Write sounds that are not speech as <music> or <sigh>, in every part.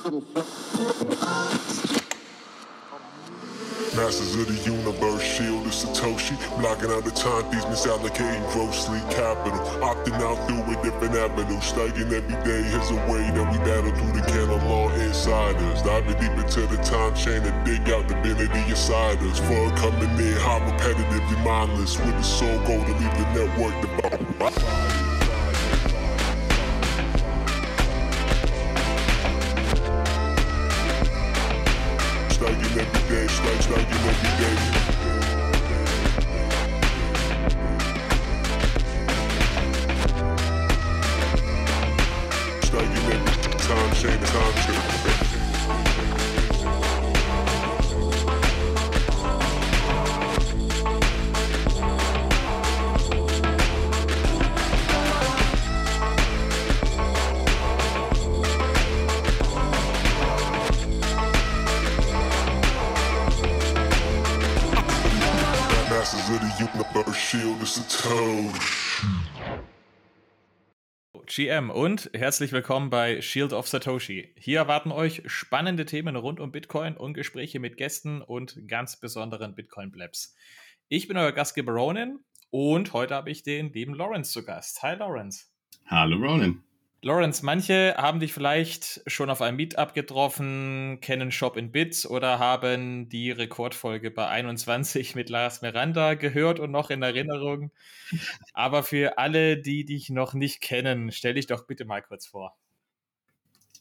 Masters of the universe, shield is Satoshi. Blocking out the time thieves, misallocating grossly capital. Opting out through a different avenue. Studying every day is a way that we battle through the canon law insiders. Diving deep into the time chain and dig out divinity inside us. For coming in, how repetitively mindless. With the soul goal to leave the network devout. GM und herzlich willkommen bei Shield of Satoshi. Hier erwarten euch spannende Themen rund um Bitcoin und Gespräche mit Gästen und ganz besonderen Bitcoin-Blabs. Ich bin euer Gastgeber Ronin und heute habe ich den lieben Lawrence zu Gast. Hi Lawrence. Hallo Ronan. Lawrence, manche haben dich vielleicht schon auf einem Meetup getroffen, kennen Shop in Bits oder haben die Rekordfolge bei 21 mit Lars Miranda gehört und noch in Erinnerung. Aber für alle, die dich noch nicht kennen, stell dich doch bitte mal kurz vor.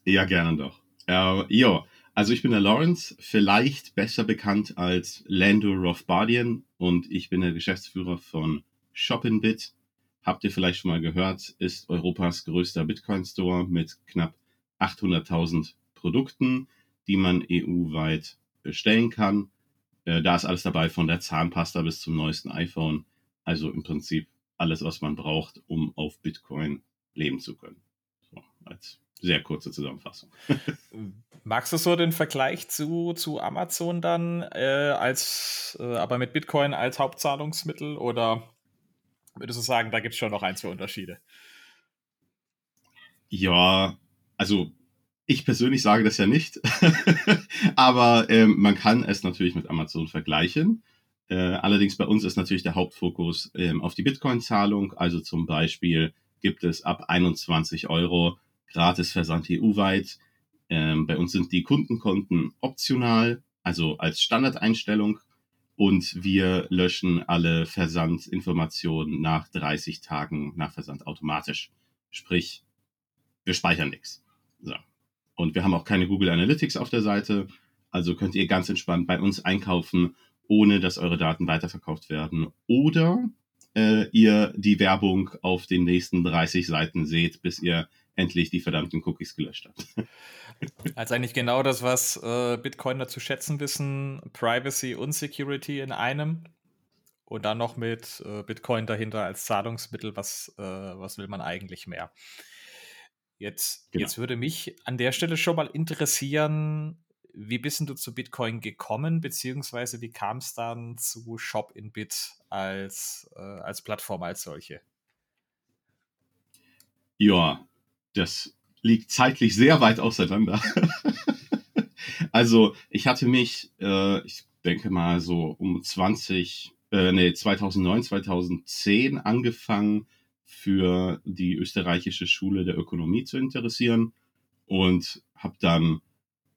Ja, gerne doch. Äh, jo, also ich bin der Lawrence, vielleicht besser bekannt als Lando Rothbardian und ich bin der Geschäftsführer von Shopinbit. Habt ihr vielleicht schon mal gehört, ist Europas größter Bitcoin-Store mit knapp 800.000 Produkten, die man EU-weit bestellen kann. Äh, da ist alles dabei, von der Zahnpasta bis zum neuesten iPhone. Also im Prinzip alles, was man braucht, um auf Bitcoin leben zu können. So, als sehr kurze Zusammenfassung. <laughs> Magst du so den Vergleich zu, zu Amazon dann äh, als äh, aber mit Bitcoin als Hauptzahlungsmittel oder würdest du sagen, da gibt es schon noch ein, zwei Unterschiede? Ja, also ich persönlich sage das ja nicht, <laughs> aber ähm, man kann es natürlich mit Amazon vergleichen. Äh, allerdings bei uns ist natürlich der Hauptfokus ähm, auf die Bitcoin-Zahlung. Also zum Beispiel gibt es ab 21 Euro gratis Versand EU-weit. Ähm, bei uns sind die Kundenkonten optional, also als Standardeinstellung. Und wir löschen alle Versandinformationen nach 30 Tagen nach Versand automatisch. Sprich, wir speichern nichts. So. Und wir haben auch keine Google Analytics auf der Seite. Also könnt ihr ganz entspannt bei uns einkaufen, ohne dass eure Daten weiterverkauft werden. Oder äh, ihr die Werbung auf den nächsten 30 Seiten seht, bis ihr endlich die verdammten Cookies gelöscht habt. <laughs> Also eigentlich genau das, was äh, Bitcoiner zu schätzen wissen, Privacy und Security in einem. Und dann noch mit äh, Bitcoin dahinter als Zahlungsmittel, was, äh, was will man eigentlich mehr? Jetzt, Genau. jetzt würde mich an der Stelle schon mal interessieren, wie bist du zu Bitcoin gekommen, beziehungsweise wie kam es dann zu Shop in Bit als, äh, als Plattform als solche? Ja, das liegt zeitlich sehr weit auseinander. <laughs> also ich hatte mich, äh, ich denke mal so um 20, äh, nee, 2009, 2010 angefangen für die österreichische Schule der Ökonomie zu interessieren und habe dann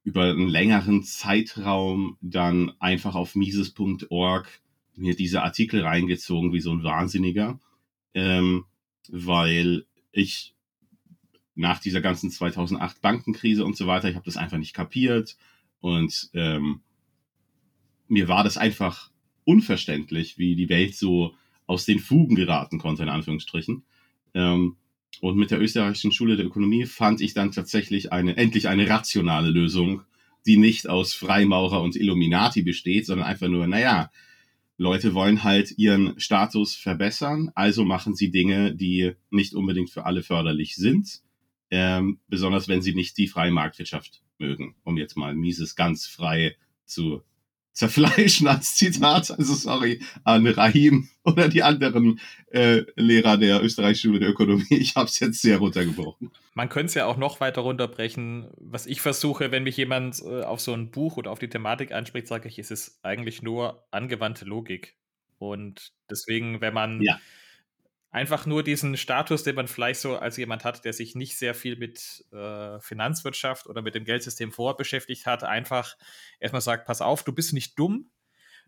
über einen längeren Zeitraum dann einfach auf mises.org mir diese Artikel reingezogen wie so ein Wahnsinniger, ähm, weil ich nach dieser ganzen 2008 Bankenkrise und so weiter, ich habe das einfach nicht kapiert und ähm, mir war das einfach unverständlich, wie die Welt so aus den Fugen geraten konnte, in Anführungsstrichen. Ähm, und mit der österreichischen Schule der Ökonomie fand ich dann tatsächlich eine, endlich eine rationale Lösung, die nicht aus Freimaurer und Illuminati besteht, sondern einfach nur, naja, Leute wollen halt ihren Status verbessern, also machen sie Dinge, die nicht unbedingt für alle förderlich sind, ähm, besonders wenn sie nicht die freie Marktwirtschaft mögen, um jetzt mal Mises ganz frei zu zerfleischen als Zitat. Also sorry an Rahim oder die anderen äh, Lehrer der österreichischen Schule der Ökonomie. Ich habe es jetzt sehr runtergebrochen. Man könnte es ja auch noch weiter runterbrechen. Was ich versuche, wenn mich jemand äh, auf so ein Buch oder auf die Thematik anspricht, sage ich, es ist eigentlich nur angewandte Logik. Und deswegen, wenn man ja einfach nur diesen Status, den man vielleicht so als jemand hat, der sich nicht sehr viel mit äh, Finanzwirtschaft oder mit dem Geldsystem vorher beschäftigt hat, einfach erstmal sagt, pass auf, du bist nicht dumm,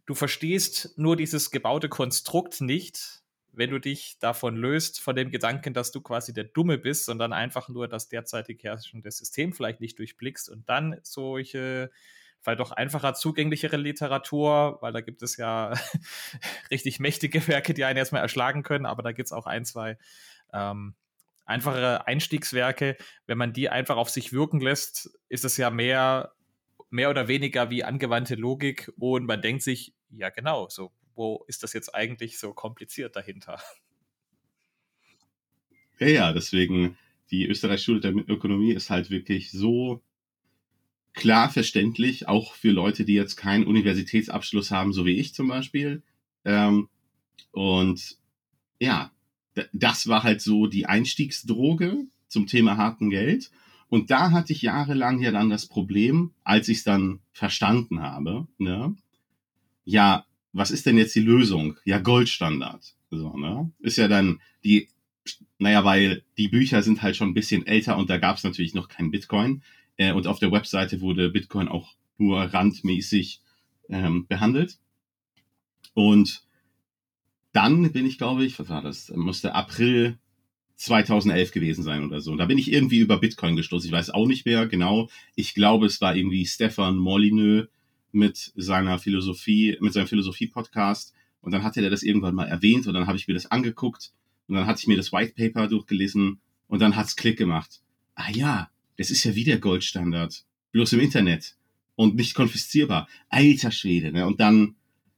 du verstehst nur dieses gebaute Konstrukt nicht, wenn du dich davon löst, von dem Gedanken, dass du quasi der Dumme bist, sondern einfach nur das derzeitig herrschende System vielleicht nicht durchblickst und dann solche vielleicht auch einfacher zugänglichere Literatur, weil da gibt es ja <laughs> richtig mächtige Werke, die einen erstmal erschlagen können, aber da gibt es auch ein, zwei ähm, einfache Einstiegswerke. Wenn man die einfach auf sich wirken lässt, ist es ja mehr, mehr oder weniger wie angewandte Logik und man denkt sich, ja genau, so, wo ist das jetzt eigentlich so kompliziert dahinter? Ja, ja, deswegen die Österreichische Schule der Ökonomie ist halt wirklich so klar verständlich, auch für Leute, die jetzt keinen Universitätsabschluss haben, so wie ich zum Beispiel. Ähm, und ja, das war halt so die Einstiegsdroge zum Thema harten Geld. Und da hatte ich jahrelang ja dann das Problem, als ich es dann verstanden habe, ne? ja, was ist denn jetzt die Lösung? Ja, Goldstandard. So, ne? Ist ja dann die, naja, weil die Bücher sind halt schon ein bisschen älter und da gab es natürlich noch kein Bitcoin. Äh, und auf der Webseite wurde Bitcoin auch nur randmäßig ähm, behandelt. Und dann bin ich, glaube ich, was war das? Musste April 2011 gewesen sein oder so. Und da bin ich irgendwie über Bitcoin gestoßen. Ich weiß auch nicht mehr genau. Ich glaube, es war irgendwie Stefan Molyneux mit seiner Philosophie, mit seinem Philosophie-Podcast. Und dann hatte er das irgendwann mal erwähnt und dann habe ich mir das angeguckt und dann hatte ich mir das White Paper durchgelesen und dann hat's Klick gemacht. Ah ja, das ist ja wieder Goldstandard. Bloß im Internet. Und nicht konfiszierbar. Alter Schwede, ne? Und dann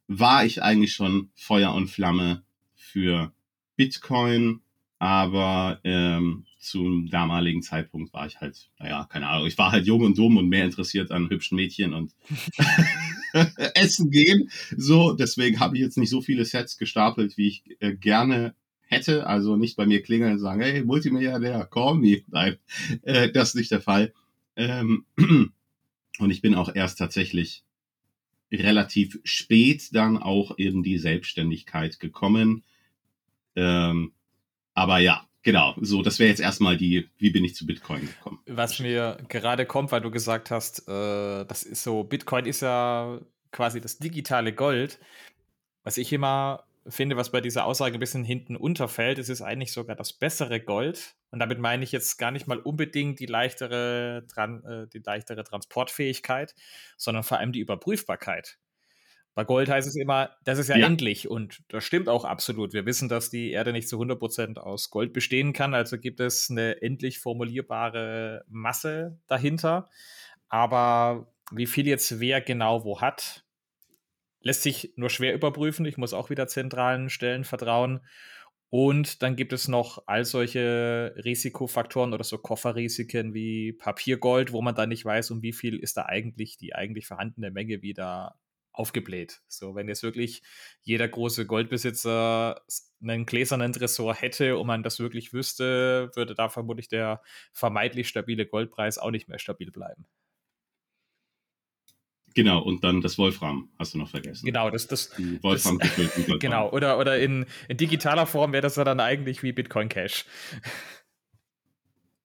war ich eigentlich schon Feuer und Flamme für Bitcoin, aber ähm, zum damaligen Zeitpunkt war ich halt, naja, keine Ahnung, ich war halt jung und dumm und mehr interessiert an hübschen Mädchen und <laughs> <laughs> Essen gehen. So, deswegen habe ich jetzt nicht so viele Sets gestapelt, wie ich äh, gerne hätte, also nicht bei mir klingeln und sagen, hey, Multimilliardär, call me. Nein, äh, das ist nicht der Fall. Ähm, <clears throat> und ich bin auch erst tatsächlich relativ spät dann auch in die Selbstständigkeit gekommen. Ähm, aber ja, genau, so, das wäre jetzt erstmal die, wie bin ich zu Bitcoin gekommen. Was mir gerade kommt, weil du gesagt hast, äh, das ist so, Bitcoin ist ja quasi das digitale Gold. Was ich immer finde, was bei dieser Aussage ein bisschen hinten unterfällt, es ist eigentlich sogar das bessere Gold. Und damit meine ich jetzt gar nicht mal unbedingt die leichtere, äh, die leichtere Transportfähigkeit, sondern vor allem die Überprüfbarkeit. Bei Gold heißt es immer, das ist ja, ja, endlich und das stimmt auch absolut. Wir wissen, dass die Erde nicht zu 100% aus Gold bestehen kann, also gibt es eine endlich formulierbare Masse dahinter. Aber wie viel jetzt wer genau wo hat, lässt sich nur schwer überprüfen. Ich muss auch wieder zentralen Stellen vertrauen. Und dann gibt es noch all solche Risikofaktoren oder so Kofferrisiken wie Papiergold, wo man dann nicht weiß, um wie viel ist da eigentlich die eigentlich vorhandene Menge wieder aufgebläht. So, wenn jetzt wirklich jeder große Goldbesitzer einen gläsernen Tresor hätte und man das wirklich wüsste, würde da vermutlich der vermeintlich stabile Goldpreis auch nicht mehr stabil bleiben. Genau, und dann das Wolfram hast du noch vergessen. Genau, das, das, Die Wolfram das, <laughs> Genau, oder, oder in, in digitaler Form wäre das ja dann eigentlich wie Bitcoin Cash.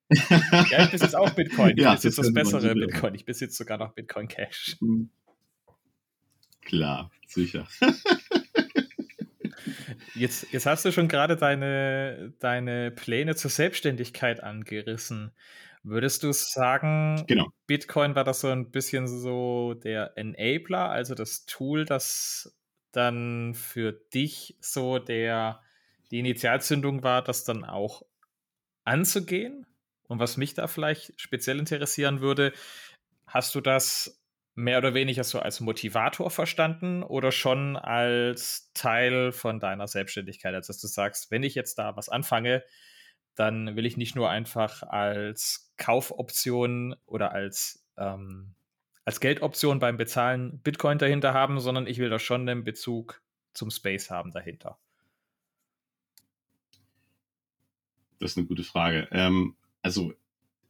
ja, ich besitze auch Bitcoin. Ich ja, besitze das, das bessere Bitcoin. Ich besitze sogar noch Bitcoin Cash. Hm. Klar, sicher. Jetzt, jetzt hast du schon gerade deine, deine Pläne zur Selbstständigkeit angerissen. Würdest du sagen, genau. Bitcoin war das so ein bisschen so der Enabler, also das Tool, das dann für dich so der, die Initialzündung war, das dann auch anzugehen? Und was mich da vielleicht speziell interessieren würde, hast du das mehr oder weniger so als Motivator verstanden oder schon als Teil von deiner Selbstständigkeit? Also, dass du sagst, wenn ich jetzt da was anfange, dann will ich nicht nur einfach als Kaufoption oder als, ähm, als Geldoption beim Bezahlen Bitcoin dahinter haben, sondern ich will da schon einen Bezug zum Space haben dahinter. Das ist eine gute Frage. Ähm, also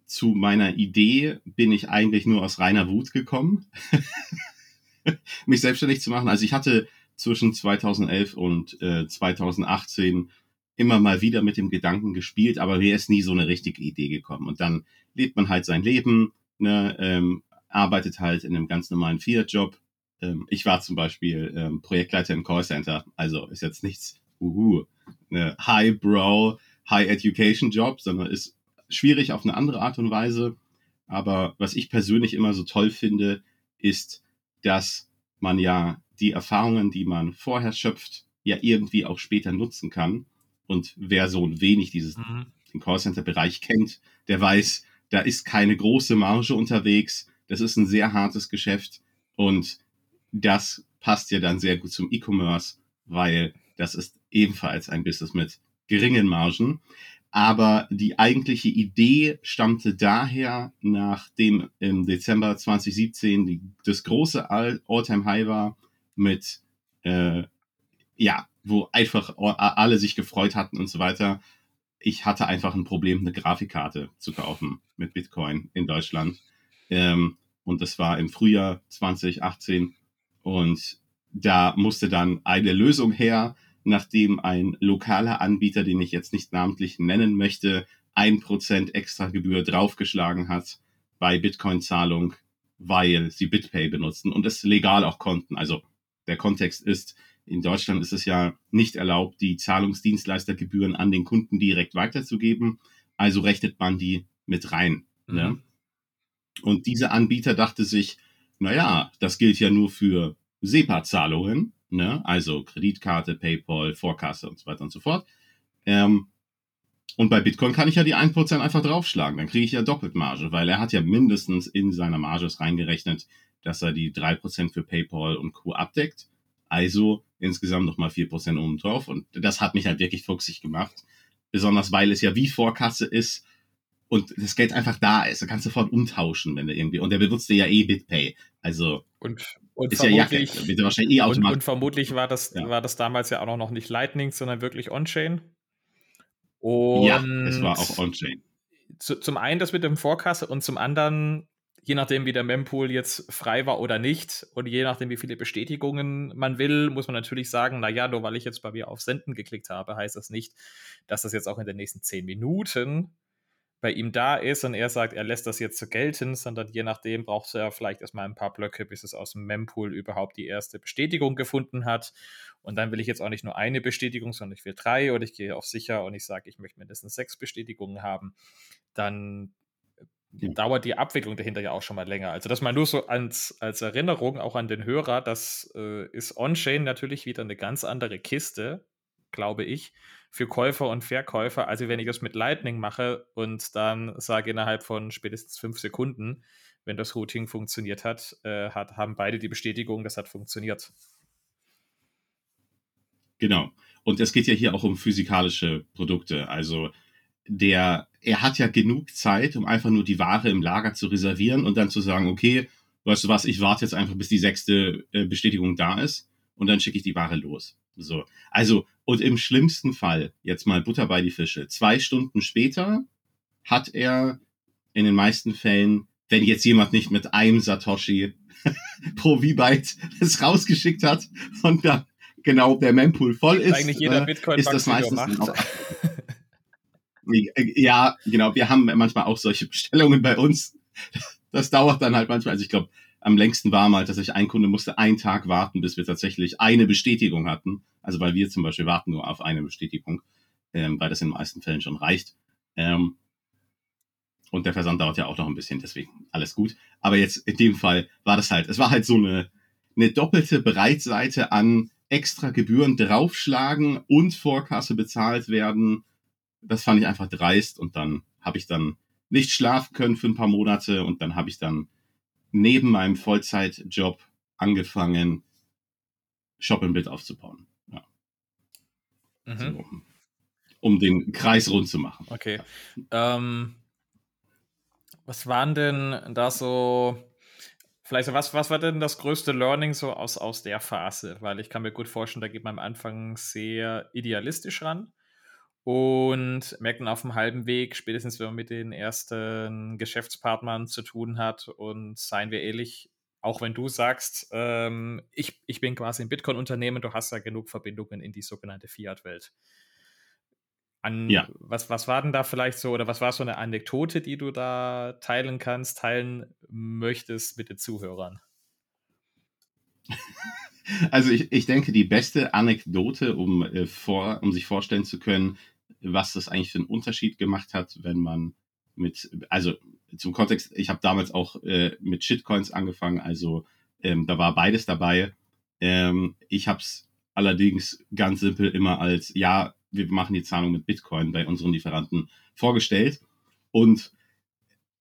zu meiner Idee bin ich eigentlich nur aus reiner Wut gekommen, <laughs> mich selbstständig zu machen. Also ich hatte zwischen 2011 und äh, 2018 immer mal wieder mit dem Gedanken gespielt, aber mir ist nie so eine richtige Idee gekommen. Und dann lebt man halt sein Leben, ne, ähm, arbeitet halt in einem ganz normalen Fiat-Job. Ähm, ich war zum Beispiel ähm, Projektleiter im Callcenter, also ist jetzt nichts uhu, eine High-Brow, High-Education-Job, sondern ist schwierig auf eine andere Art und Weise. Aber was ich persönlich immer so toll finde, ist, dass man ja die Erfahrungen, die man vorher schöpft, ja irgendwie auch später nutzen kann. Und wer so ein wenig dieses, mhm. den Callcenter-Bereich kennt, der weiß, da ist keine große Marge unterwegs. Das ist ein sehr hartes Geschäft. Und das passt ja dann sehr gut zum E-Commerce, weil das ist ebenfalls ein Business mit geringen Margen. Aber die eigentliche Idee stammte daher, nachdem im Dezember 2017 die, das große All-Time-High war mit, äh, ja, wo einfach alle sich gefreut hatten und so weiter. Ich hatte einfach ein Problem, eine Grafikkarte zu kaufen mit Bitcoin in Deutschland. Ähm, und das war im Frühjahr 2018. Und da musste dann eine Lösung her, nachdem ein lokaler Anbieter, den ich jetzt nicht namentlich nennen möchte, ein Prozent extra Gebühr draufgeschlagen hat bei Bitcoin-Zahlung, weil sie BitPay benutzten und es legal auch konnten. Also der Kontext ist, in Deutschland ist es ja nicht erlaubt, die Zahlungsdienstleistergebühren an den Kunden direkt weiterzugeben. Also rechnet man die mit rein. Mhm. Ne? Und dieser Anbieter dachte sich, naja, das gilt ja nur für SEPA-Zahlungen ne? also Kreditkarte, PayPal, Vorkasse und so weiter und so fort. Ähm, und bei Bitcoin kann ich ja die 1% einfach draufschlagen, dann kriege ich ja doppelt Marge, weil er hat ja mindestens in seiner Marge reingerechnet, dass er die 3% für PayPal und Co. abdeckt. Also insgesamt nochmal 4% oben drauf. Und das hat mich halt wirklich fuchsig gemacht. Besonders weil es ja wie Vorkasse ist und das Geld einfach da ist. Du kannst sofort umtauschen, wenn du irgendwie. Und der benutzt ja eh BitPay. Also. Und und ist vermutlich, ja Jacke, wahrscheinlich eh automatisch. Und, und vermutlich war das, ja. war das damals ja auch noch nicht Lightning, sondern wirklich On-Chain. ja, es war auch On-Chain. Zu, zum einen das mit dem Vorkasse und zum anderen, je nachdem, wie der Mempool jetzt frei war oder nicht und je nachdem, wie viele Bestätigungen man will, muss man natürlich sagen, naja, nur weil ich jetzt bei mir auf Senden geklickt habe, heißt das nicht, dass das jetzt auch in den nächsten zehn Minuten bei ihm da ist und er sagt, er lässt das jetzt so gelten, sondern je nachdem braucht er vielleicht erstmal ein paar Blöcke, bis es aus dem Mempool überhaupt die erste Bestätigung gefunden hat. Und dann will ich jetzt auch nicht nur eine Bestätigung, sondern ich will drei oder ich gehe auf sicher und ich sage, ich möchte mindestens sechs Bestätigungen haben. Dann. Dauert die Abwicklung dahinter ja auch schon mal länger. Also das mal nur so als, als Erinnerung auch an den Hörer, das äh, ist On-Chain natürlich wieder eine ganz andere Kiste, glaube ich, für Käufer und Verkäufer. Also wenn ich das mit Lightning mache und dann sage innerhalb von spätestens fünf Sekunden, wenn das Routing funktioniert hat, äh, hat haben beide die Bestätigung, das hat funktioniert. Genau. Und es geht ja hier auch um physikalische Produkte. Also der, er hat ja genug Zeit, um einfach nur die Ware im Lager zu reservieren und dann zu sagen, okay, weißt du was, ich warte jetzt einfach, bis die sechste äh, Bestätigung da ist und dann schicke ich die Ware los. So. Also, und im schlimmsten Fall, jetzt mal Butter bei die Fische, zwei Stunden später hat er in den meisten Fällen, wenn jetzt jemand nicht mit einem Satoshi <laughs> pro V-Byte das rausgeschickt hat und dann genau der Mempool voll ist, Eigentlich jeder Bitcoin ist das meistens auch, <laughs> Ja, genau. Wir haben manchmal auch solche Bestellungen bei uns. Das dauert dann halt manchmal. Also ich glaube, am längsten war mal, dass ich ein Kunde musste einen Tag warten, bis wir tatsächlich eine Bestätigung hatten. Also weil wir zum Beispiel warten nur auf eine Bestätigung, ähm, weil das in den meisten Fällen schon reicht. Ähm, und der Versand dauert ja auch noch ein bisschen, deswegen alles gut. Aber jetzt in dem Fall war das halt, es war halt so eine, eine doppelte Breitseite an extra Gebühren draufschlagen und Vorkasse bezahlt werden. Das fand ich einfach dreist und dann habe ich dann nicht schlafen können für ein paar Monate und dann habe ich dann neben meinem Vollzeitjob angefangen, Shop im Bild aufzubauen. Ja. Mhm. So, um den Kreis rund zu machen. Okay. Ähm, was waren denn da so Vielleicht, was, was war denn das größte Learning so aus, aus der Phase? Weil ich kann mir gut vorstellen, da geht man am Anfang sehr idealistisch ran und merkt dann auf dem halben Weg, spätestens wenn man mit den ersten Geschäftspartnern zu tun hat und seien wir ehrlich, auch wenn du sagst, ähm, ich, ich bin quasi ein Bitcoin-Unternehmen, du hast ja genug Verbindungen in die sogenannte Fiat-Welt. An, ja. was, was war denn da vielleicht so, oder was war so eine Anekdote, die du da teilen kannst, teilen möchtest mit den Zuhörern? <laughs> Also ich, ich denke, die beste Anekdote, um, äh, vor, um sich vorstellen zu können, was das eigentlich für einen Unterschied gemacht hat, wenn man mit, also zum Kontext, ich habe damals auch äh, mit Shitcoins angefangen, also ähm, da war beides dabei. Ähm, ich habe es allerdings ganz simpel immer als, ja, wir machen die Zahlung mit Bitcoin bei unseren Lieferanten vorgestellt. Und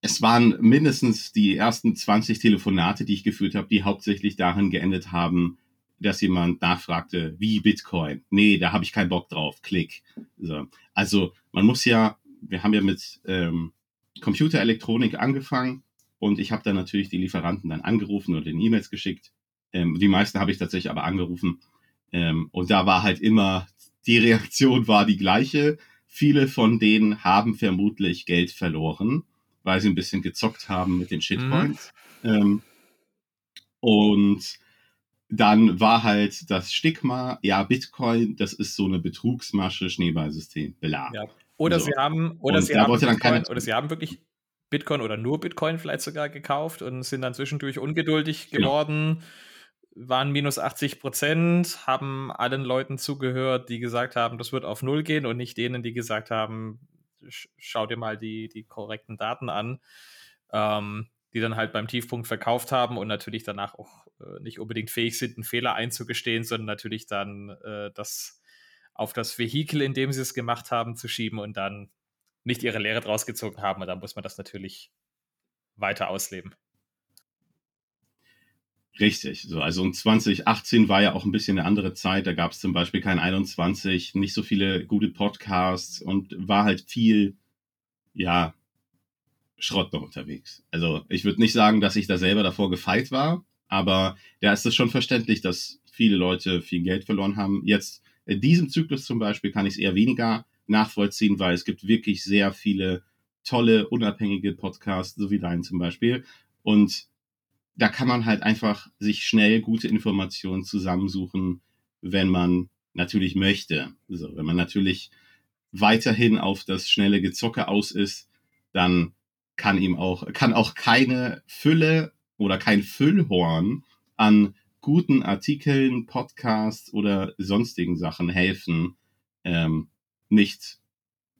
es waren mindestens die ersten 20 Telefonate, die ich geführt habe, die hauptsächlich darin geendet haben, dass jemand nachfragte, wie Bitcoin? Nee, da habe ich keinen Bock drauf. Klick. So. Also man muss ja, wir haben ja mit ähm, Computerelektronik angefangen und ich habe dann natürlich die Lieferanten dann angerufen oder den E-Mails geschickt. Ähm, die meisten habe ich tatsächlich aber angerufen. Ähm, und da war halt immer, die Reaktion war die gleiche. Viele von denen haben vermutlich Geld verloren, weil sie ein bisschen gezockt haben mit den Shitcoins. Mhm. Ähm, und dann war halt das Stigma, ja, Bitcoin, das ist so eine Betrugsmasche, Schneeballsystem, bla. Ja. Oder so. sie haben, oder sie haben, Bitcoin, oder sie haben wirklich Bitcoin oder nur Bitcoin vielleicht sogar gekauft und sind dann zwischendurch ungeduldig genau. geworden, genau. waren minus 80 Prozent, haben allen Leuten zugehört, die gesagt haben, das wird auf Null gehen und nicht denen, die gesagt haben, schau dir mal die, die korrekten Daten an. Ähm, die dann halt beim Tiefpunkt verkauft haben und natürlich danach auch äh, nicht unbedingt fähig sind, einen Fehler einzugestehen, sondern natürlich dann äh, das auf das Vehikel, in dem sie es gemacht haben, zu schieben und dann nicht ihre Lehre draus gezogen haben. Und da muss man das natürlich weiter ausleben. Richtig, so, also 2018 war ja auch ein bisschen eine andere Zeit. Da gab es zum Beispiel kein 21, nicht so viele gute Podcasts und war halt viel, ja, Schrott noch unterwegs. Also ich würde nicht sagen, dass ich da selber davor gefeit war, aber da ist es schon verständlich, dass viele Leute viel Geld verloren haben. Jetzt in diesem Zyklus zum Beispiel kann ich es eher weniger nachvollziehen, weil es gibt wirklich sehr viele tolle, unabhängige Podcasts, so wie deinen zum Beispiel. Und da kann man halt einfach sich schnell gute Informationen zusammensuchen, wenn man natürlich möchte. So, wenn man natürlich weiterhin auf das schnelle Gezocke aus ist, dann kann ihm auch, kann auch keine Fülle oder kein Füllhorn an guten Artikeln, Podcasts oder sonstigen Sachen helfen, ähm, nicht,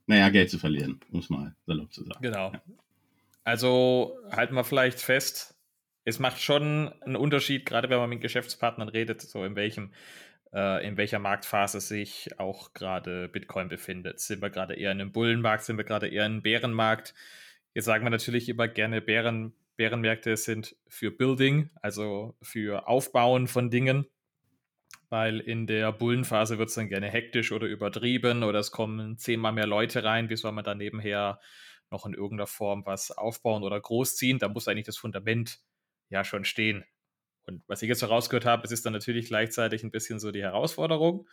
naja, Geld zu verlieren, muss mal salopp zu sagen. Genau. Ja. Also halten wir vielleicht fest, es macht schon einen Unterschied, gerade wenn man mit Geschäftspartnern redet, so in welchem äh, in welcher Marktphase sich auch gerade Bitcoin befindet. Sind wir gerade eher in einem Bullenmarkt, sind wir gerade eher in einem Bärenmarkt? Jetzt sagen wir natürlich immer gerne, Bären, Bärenmärkte sind für Building, also für Aufbauen von Dingen, weil in der Bullenphase wird es dann gerne hektisch oder übertrieben oder es kommen zehnmal mehr Leute rein, wie soll man dann nebenher noch in irgendeiner Form was aufbauen oder großziehen. Da muss eigentlich das Fundament ja schon stehen. Und was ich jetzt herausgehört habe, es ist dann natürlich gleichzeitig ein bisschen so die Herausforderung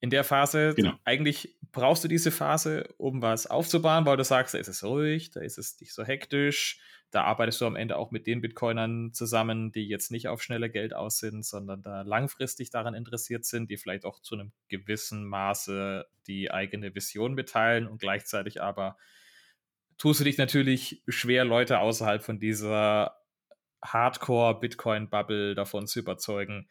in der Phase, genau. eigentlich brauchst du diese Phase, um was aufzubauen, weil du sagst, da ist es ruhig, da ist es nicht so hektisch, da arbeitest du am Ende auch mit den Bitcoinern zusammen, die jetzt nicht auf schnelle Geld aus sind, sondern da langfristig daran interessiert sind, die vielleicht auch zu einem gewissen Maße die eigene Vision mitteilen und gleichzeitig aber tust du dich natürlich schwer, Leute außerhalb von dieser Hardcore-Bitcoin-Bubble davon zu überzeugen,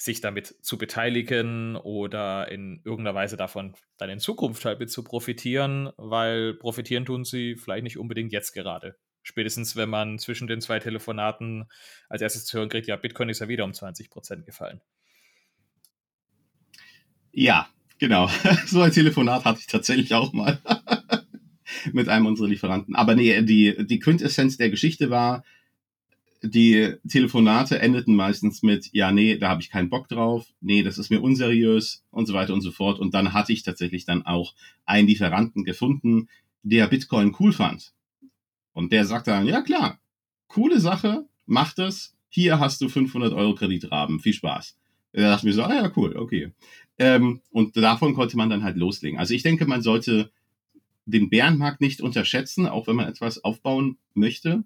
sich damit zu beteiligen oder in irgendeiner Weise davon dann in Zukunft halt mit zu profitieren, weil profitieren tun sie vielleicht nicht unbedingt jetzt gerade. Spätestens, wenn man zwischen den zwei Telefonaten als erstes zu hören kriegt, ja, Bitcoin ist ja wieder um 20 Prozent gefallen. Ja, genau. <laughs> So ein Telefonat hatte ich tatsächlich auch mal <laughs> mit einem unserer Lieferanten. Aber nee, die, die Quintessenz der Geschichte war, die Telefonate endeten meistens mit, ja, nee, da habe ich keinen Bock drauf, nee, das ist mir unseriös und so weiter und so fort. Und dann hatte ich tatsächlich dann auch einen Lieferanten gefunden, der Bitcoin cool fand. Und der sagte dann, ja klar, coole Sache, mach das, hier hast du 500 Euro Kreditrahmen, viel Spaß. Da dachte ich mir so, ah ja, cool, okay. Ähm, und davon konnte man dann halt loslegen. Also ich denke, man sollte den Bärenmarkt nicht unterschätzen, auch wenn man etwas aufbauen möchte.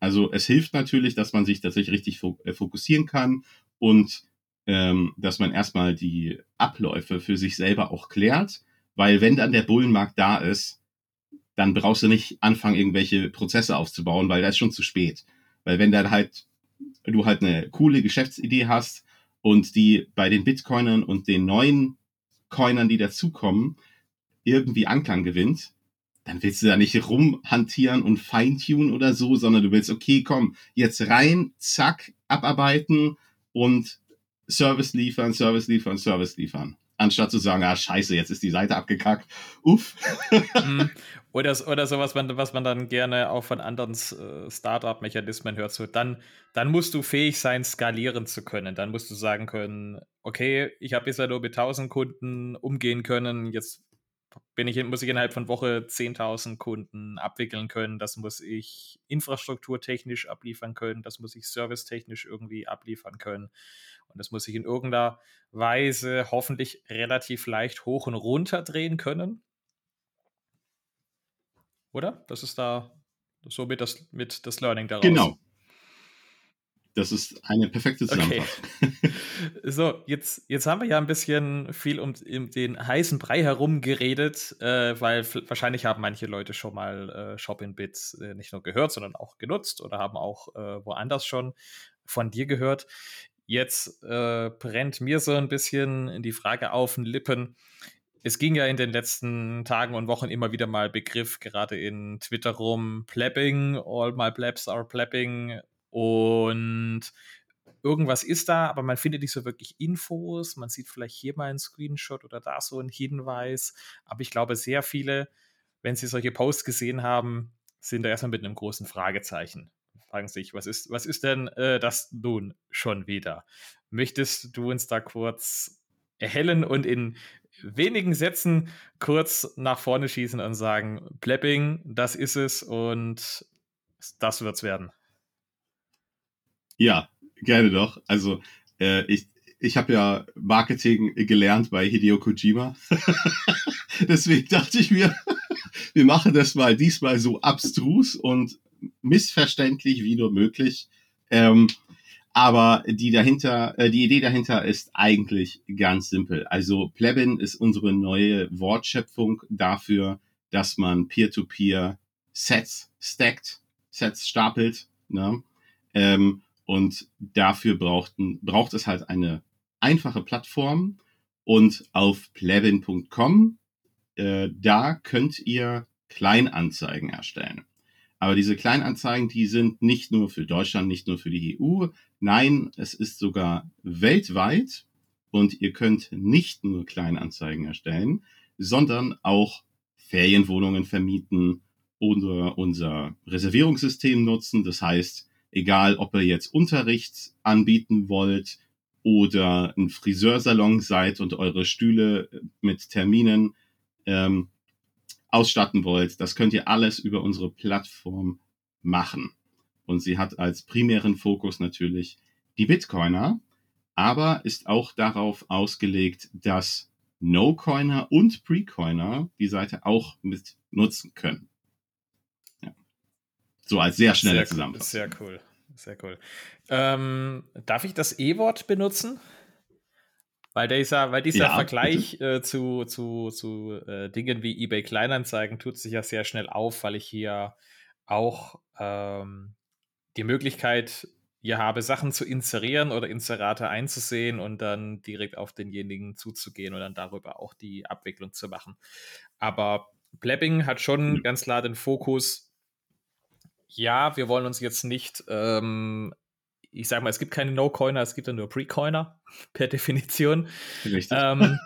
Also es hilft natürlich, dass man sich tatsächlich richtig äh, fokussieren kann und ähm, dass man erstmal die Abläufe für sich selber auch klärt, weil wenn dann der Bullenmarkt da ist, dann brauchst du nicht anfangen, irgendwelche Prozesse aufzubauen, weil da ist schon zu spät. Weil wenn dann halt du halt eine coole Geschäftsidee hast und die bei den Bitcoinern und den neuen Coinern, die dazukommen, irgendwie Anklang gewinnt, dann willst du da nicht rumhantieren und feintunen oder so, sondern du willst, okay, komm, jetzt rein, zack, abarbeiten und Service liefern, Service liefern, Service liefern. Anstatt zu sagen, ah, scheiße, jetzt ist die Seite abgekackt. Uff. Mhm. <laughs> oder, oder so, was man, was man dann gerne auch von anderen äh, Startup-Mechanismen hört. So, dann, dann musst du fähig sein, skalieren zu können. Dann musst du sagen können, okay, ich habe bisher nur mit 1000 Kunden umgehen können, jetzt bin ich, muss ich innerhalb von Woche 10.000 Kunden abwickeln können. Das muss ich infrastrukturtechnisch abliefern können. Das muss ich servicetechnisch irgendwie abliefern können. Und das muss ich in irgendeiner Weise hoffentlich relativ leicht hoch und runter drehen können. Oder? Das ist da so mit das, mit das Learning daraus. Genau. Das ist eine perfekte Zusammenfassung. Okay. <laughs> So, jetzt, jetzt haben wir ja ein bisschen viel um, um den heißen Brei herum geredet, äh, weil wahrscheinlich haben manche Leute schon mal äh, Shop in Bits äh, nicht nur gehört, sondern auch genutzt oder haben auch äh, woanders schon von dir gehört. Jetzt äh, brennt mir so ein bisschen die Frage auf den Lippen. Es ging ja in den letzten Tagen und Wochen immer wieder mal Begriff, gerade in Twitter rum, Plebbing, all my plebs are plebbing und irgendwas ist da, aber man findet nicht so wirklich Infos. Man sieht vielleicht hier mal einen Screenshot oder da so einen Hinweis. Aber ich glaube, sehr viele, wenn sie solche Posts gesehen haben, sind da erstmal mit einem großen Fragezeichen. Fragen sich, was ist, was ist denn äh, das nun schon wieder? Möchtest du uns da kurz erhellen und in wenigen Sätzen kurz nach vorne schießen und sagen, Plepping, das ist es und das wird's werden? Ja, gerne doch. Also äh, ich, ich habe ja Marketing gelernt bei Hideo Kojima. <laughs> Deswegen dachte ich mir, <laughs> wir machen das mal diesmal so abstrus und missverständlich wie nur möglich. Ähm, aber die dahinter, äh, die Idee dahinter ist eigentlich ganz simpel. Also Plebin ist unsere neue Wortschöpfung dafür, dass man Peer-to-Peer -Peer Sets stackt, Sets stapelt. Ne? Ähm, und dafür brauchten, braucht es halt eine einfache Plattform. Und auf plebin.com, äh, da könnt ihr Kleinanzeigen erstellen. Aber diese Kleinanzeigen, die sind nicht nur für Deutschland, nicht nur für die EU. Nein, es ist sogar weltweit. Und ihr könnt nicht nur Kleinanzeigen erstellen, sondern auch Ferienwohnungen vermieten oder unser Reservierungssystem nutzen. Das heißt, Egal, ob ihr jetzt Unterricht anbieten wollt oder ein Friseursalon seid und eure Stühle mit Terminen ähm, ausstatten wollt, das könnt ihr alles über unsere Plattform machen. Und sie hat als primären Fokus natürlich die Bitcoiner, aber ist auch darauf ausgelegt, dass No-Coiner und Pre-Coiner die Seite auch mit nutzen können. So als sehr schnelle sehr, Zusammenfassung. Sehr cool. Sehr cool. Ähm, darf ich das E-Wort benutzen? Weil dieser, weil dieser ja, Vergleich äh, zu, zu, zu äh, Dingen wie eBay Kleinanzeigen tut sich ja sehr schnell auf, weil ich hier auch ähm, die Möglichkeit hier habe, Sachen zu inserieren oder Inserate einzusehen und dann direkt auf denjenigen zuzugehen und dann darüber auch die Abwicklung zu machen. Aber Blabbing hat schon mhm. ganz klar den Fokus, ja, wir wollen uns jetzt nicht, ähm, ich sag mal, es gibt keine No-Coiner, es gibt ja nur Pre-Coiner <laughs> per Definition. Ähm,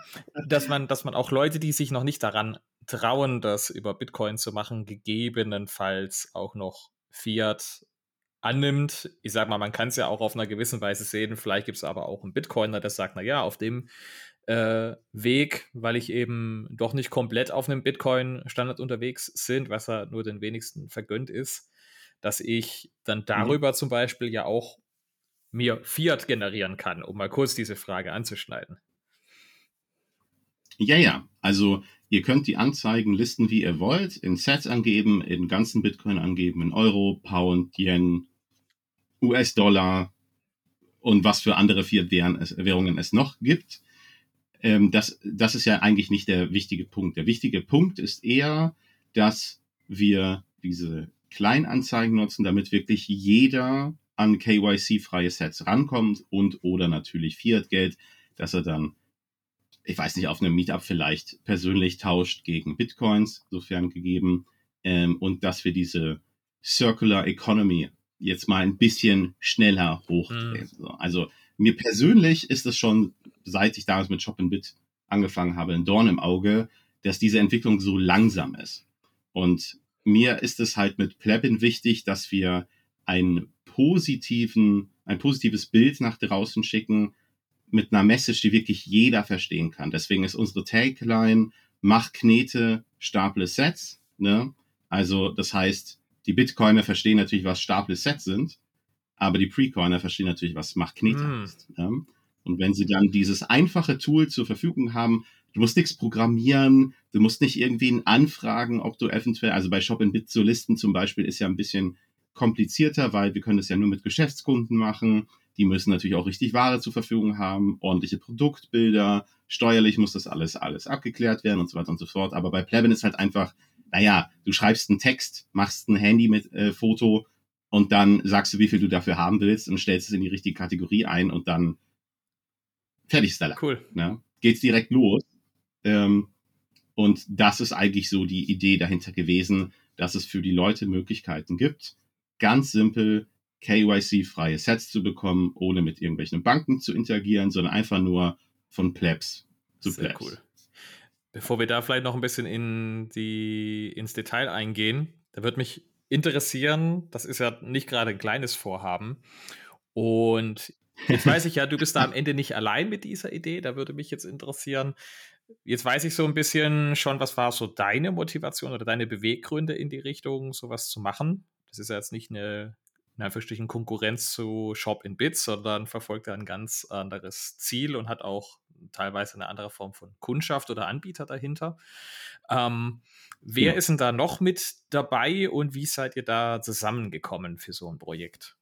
dass, man, dass man auch Leute, die sich noch nicht daran trauen, das über Bitcoin zu machen, gegebenenfalls auch noch Fiat annimmt. Ich sag mal, man kann es ja auch auf einer gewissen Weise sehen. Vielleicht gibt es aber auch einen Bitcoiner, der sagt, naja, auf dem äh, Weg, weil ich eben doch nicht komplett auf einem Bitcoin-Standard unterwegs sind, was ja nur den wenigsten vergönnt ist, dass ich dann mhm. darüber mhm. zum Beispiel ja auch mir Fiat generieren kann, um mal kurz diese Frage anzuschneiden. Ja, ja. Also ihr könnt die Anzeigen listen, wie ihr wollt, in Sets angeben, in ganzen Bitcoin angeben, in Euro, Pound, Yen, US-Dollar und was für andere Fiat-Währungen es noch gibt. Ähm, das, das ist ja eigentlich nicht der wichtige Punkt. Der wichtige Punkt ist eher, dass wir diese Kleinanzeigen nutzen, damit wirklich jeder an KYC-freie Sets rankommt und oder natürlich Fiat-Geld, dass er dann, ich weiß nicht, auf einem Meetup vielleicht persönlich tauscht gegen Bitcoins, sofern gegeben, ähm, und dass wir diese Circular Economy jetzt mal ein bisschen schneller hochdrehen. Mhm. Also mir persönlich ist es schon, seit ich damals mit Shop Bit angefangen habe, ein Dorn im Auge, dass diese Entwicklung so langsam ist. Und mir ist es halt mit Plebin wichtig, dass wir einen positiven, ein positives Bild nach draußen schicken mit einer Message, die wirklich jeder verstehen kann. Deswegen ist unsere Tagline, mach Knete, staple Sets. Ne? Also das heißt, die Bitcoiner verstehen natürlich, was staple Sets sind, aber die Precoiner verstehen natürlich, was mach Knete mm. ist. Ja? Und wenn sie dann dieses einfache Tool zur Verfügung haben, du musst nichts programmieren, du musst nicht irgendwie anfragen, ob du eventuell, also bei Shop in Bit zu listen zum Beispiel ist ja ein bisschen komplizierter, weil wir können das ja nur mit Geschäftskunden machen. Die müssen natürlich auch richtig Ware zur Verfügung haben, ordentliche Produktbilder, steuerlich muss das alles, alles abgeklärt werden und so weiter und so fort. Aber bei Plebin ist halt einfach, naja, du schreibst einen Text, machst ein Handy mit äh, Foto und dann sagst du, wie viel du dafür haben willst und stellst es in die richtige Kategorie ein und dann fertig ist da. Cool. Ne? Geht's direkt los. Ähm, und das ist eigentlich so die Idee dahinter gewesen, dass es für die Leute Möglichkeiten gibt, ganz simpel KYC-freie Sets zu bekommen, ohne mit irgendwelchen Banken zu interagieren, sondern einfach nur von Plebs zu Sehr Plebs. Cool. Bevor wir da vielleicht noch ein bisschen in die, ins Detail eingehen, da würde mich interessieren, das ist ja nicht gerade ein kleines Vorhaben. Und jetzt <laughs> weiß ich ja, du bist da am Ende nicht allein mit dieser Idee. Da würde mich jetzt interessieren, jetzt weiß ich so ein bisschen schon, was war so deine Motivation oder deine Beweggründe in die Richtung, sowas zu machen? Das ist ja jetzt nicht eine, in Anführungsstrichen, Konkurrenz zu Shop in Bits, sondern verfolgt ein ganz anderes Ziel und hat auch teilweise eine andere Form von Kundschaft oder Anbieter dahinter. Ähm, wer ja. ist denn da noch mit dabei und wie seid ihr da zusammengekommen für so ein Projekt?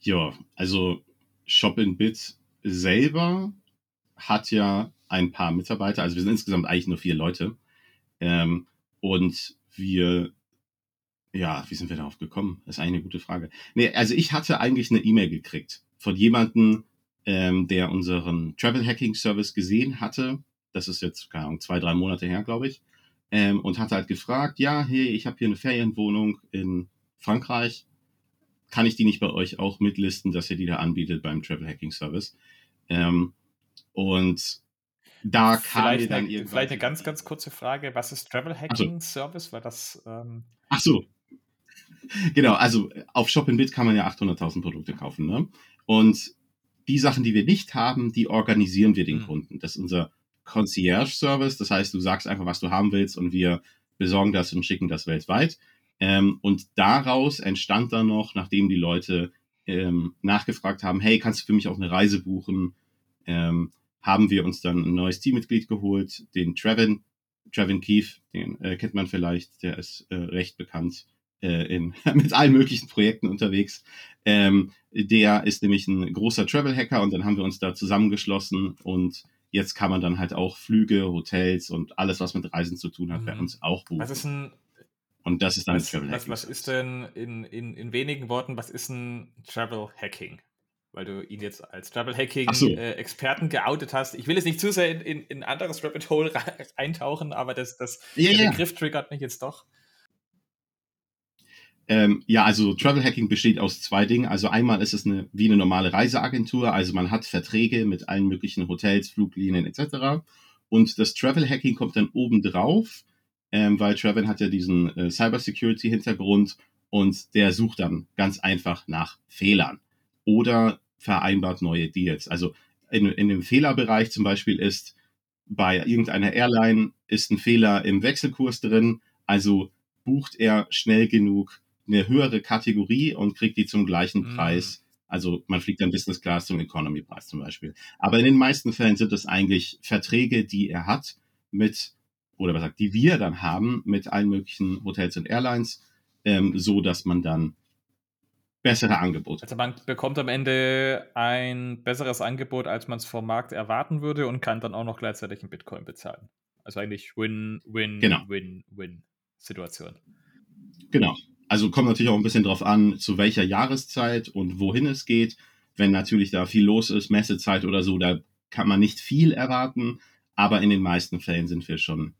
Ja, also Shop in Bits selber hat ja ein paar Mitarbeiter, also wir sind insgesamt eigentlich nur vier Leute. Ähm, und wir, ja, wie sind wir darauf gekommen? Das ist eigentlich eine gute Frage. Nee, also ich hatte eigentlich eine E-Mail gekriegt von jemandem, ähm, der unseren Travel Hacking Service gesehen hatte. Das ist jetzt, keine Ahnung, zwei, drei Monate her, glaube ich. Ähm, und hat halt gefragt, ja, hey, ich habe hier eine Ferienwohnung in Frankreich. Kann ich die nicht bei euch auch mitlisten, dass ihr die da anbietet beim Travel Hacking Service? Ähm, und da kam vielleicht, dann eine, vielleicht eine ganz, ganz kurze Frage. Was ist Travel Hacking so. Service? War das. Ähm Ach so. Genau, also auf Shop in Bit kann man ja 800.000 Produkte kaufen. Ne? Und die Sachen, die wir nicht haben, die organisieren wir den mhm. Kunden. Das ist unser Concierge-Service. Das heißt, du sagst einfach, was du haben willst und wir besorgen das und schicken das weltweit. Ähm, und daraus entstand dann noch, nachdem die Leute ähm, nachgefragt haben, hey, kannst du für mich auch eine Reise buchen? Ähm, haben wir uns dann ein neues Teammitglied geholt, den Trevin, Trevin Keefe, den äh, kennt man vielleicht, der ist äh, recht bekannt äh, in, <laughs> mit allen möglichen Projekten unterwegs. Ähm, der ist nämlich ein großer Travel-Hacker und dann haben wir uns da zusammengeschlossen und jetzt kann man dann halt auch Flüge, Hotels und alles, was mit Reisen zu tun hat, mhm. bei uns auch buchen. Was ist ein und das ist dann was, Travel Hacking. Was, was ist denn in, in, in wenigen Worten, was ist ein Travel Hacking? Weil du ihn jetzt als Travel Hacking-Experten so. äh, geoutet hast. Ich will jetzt nicht zu sehr in, in, in ein anderes Rabbit Hole eintauchen, aber das, das, yeah, der Begriff triggert mich jetzt doch. Ähm, ja, also Travel Hacking besteht aus zwei Dingen. Also einmal ist es eine, wie eine normale Reiseagentur, also man hat Verträge mit allen möglichen Hotels, Fluglinien etc. Und das Travel Hacking kommt dann oben drauf, ähm, weil Travel hat ja diesen äh, Cybersecurity-Hintergrund und der sucht dann ganz einfach nach Fehlern oder vereinbart neue Deals. Also in, in dem Fehlerbereich zum Beispiel ist bei irgendeiner Airline ist ein Fehler im Wechselkurs drin. Also bucht er schnell genug eine höhere Kategorie und kriegt die zum gleichen Mhm. Preis. Also man fliegt dann Business Class zum Economy Preis zum Beispiel. Aber in den meisten Fällen sind es eigentlich Verträge, die er hat mit, oder was sagt, die wir dann haben mit allen möglichen Hotels und Airlines, ähm, so dass man dann bessere Angebote. Also man bekommt am Ende ein besseres Angebot, als man es vom Markt erwarten würde und kann dann auch noch gleichzeitig in Bitcoin bezahlen. Also eigentlich Win, Win, Genau. Win, Win Situation. Genau. Also kommt natürlich auch ein bisschen drauf an, zu welcher Jahreszeit und wohin es geht. Wenn natürlich da viel los ist, Messezeit oder so, da kann man nicht viel erwarten. Aber in den meisten Fällen sind wir schon,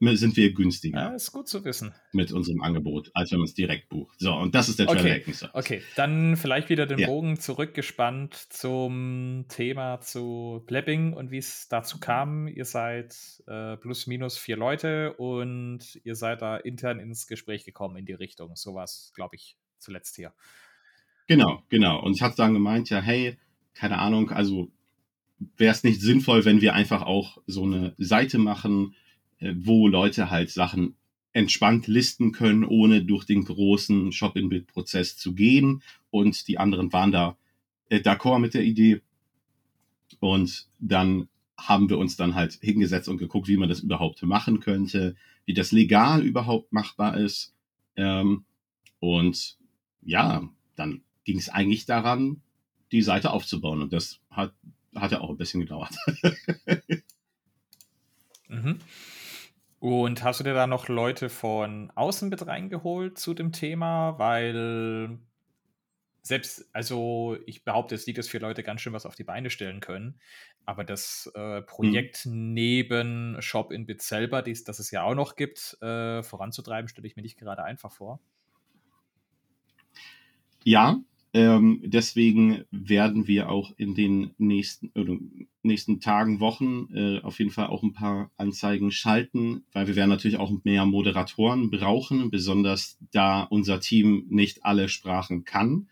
sind wir günstiger Ja, ist gut zu wissen. mit unserem Angebot, als wenn man es direkt bucht. So, und das ist der Okay. Travel Hacking Service. Okay, dann vielleicht wieder den Ja. Bogen zurückgespannt zum Thema zu Blebbing und wie es dazu kam. Ihr seid äh, plus minus vier Leute und ihr seid da intern ins Gespräch gekommen in die Richtung. So war es, glaube ich, zuletzt hier. Genau, genau. Und ich hatte dann gemeint, ja, hey, keine Ahnung, also wäre es nicht sinnvoll, wenn wir einfach auch so eine Seite machen, wo Leute halt Sachen entspannt listen können, ohne durch den großen Shop-in-Bit-Prozess zu gehen. Und die anderen waren da äh, d'accord mit der Idee. Und dann haben wir uns dann halt hingesetzt und geguckt, wie man das überhaupt machen könnte, wie das legal überhaupt machbar ist. Ähm, und ja, dann ging es eigentlich daran, die Seite aufzubauen. Und das hat, hat ja auch ein bisschen gedauert. <laughs> Mhm. Und hast du dir da noch Leute von außen mit reingeholt zu dem Thema? Weil selbst, also ich behaupte, es liegt, dass vier Leute ganz schön was auf die Beine stellen können. Aber das äh, Projekt neben Shop in Bit selber, dies, das es ja auch noch gibt, äh, voranzutreiben, stelle ich mir nicht gerade einfach vor. Ja, ähm, deswegen werden wir auch in den nächsten, oder nächsten Tagen, Wochen äh, auf jeden Fall auch ein paar Anzeigen schalten, weil wir werden natürlich auch mehr Moderatoren brauchen, besonders da unser Team nicht alle Sprachen kann,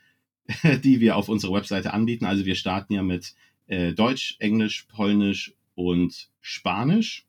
<laughs> die wir auf unserer Webseite anbieten. Also wir starten ja mit äh, Deutsch, Englisch, Polnisch und Spanisch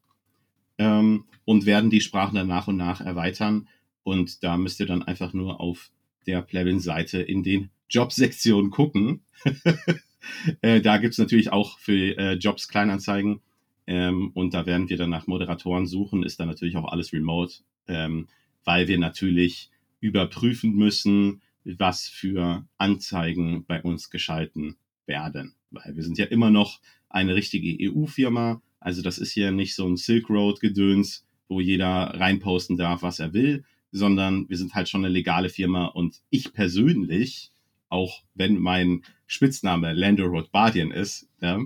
ähm, und werden die Sprachen dann nach und nach erweitern. Und da müsst ihr dann einfach nur auf der Plebin-Seite in den Jobsektionen gucken. <laughs> äh, da gibt's natürlich auch für äh, Jobs Kleinanzeigen. Ähm, und da werden wir dann nach Moderatoren suchen. Ist dann natürlich auch alles remote, ähm, weil wir natürlich überprüfen müssen, was für Anzeigen bei uns geschalten werden. Weil wir sind ja immer noch eine richtige EU-Firma. Also das ist hier nicht so ein Silk Road-Gedöns, wo jeder reinposten darf, was er will, sondern wir sind halt schon eine legale Firma und ich persönlich, auch wenn mein Spitzname Lando Rothbardian ist, ja,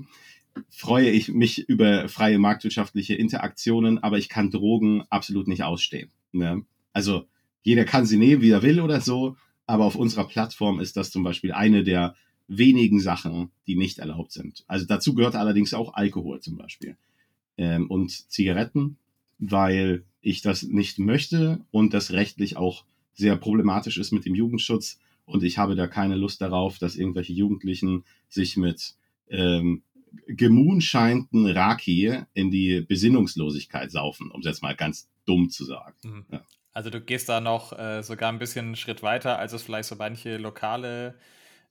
freue ich mich über freie marktwirtschaftliche Interaktionen, aber ich kann Drogen absolut nicht ausstehen. Ne? Also jeder kann sie nehmen, wie er will oder so, aber auf unserer Plattform ist das zum Beispiel eine der wenigen Sachen, die nicht erlaubt sind. Also dazu gehört allerdings auch Alkohol zum Beispiel ähm, und Zigaretten, weil ich das nicht möchte und das rechtlich auch sehr problematisch ist mit dem Jugendschutz. Und ich habe da keine Lust darauf, dass irgendwelche Jugendlichen sich mit ähm, gemoonscheinten Raki in die Besinnungslosigkeit saufen, um es jetzt mal ganz dumm zu sagen. Mhm. Ja. Also du gehst da noch äh, sogar ein bisschen einen Schritt weiter, als es vielleicht so manche lokale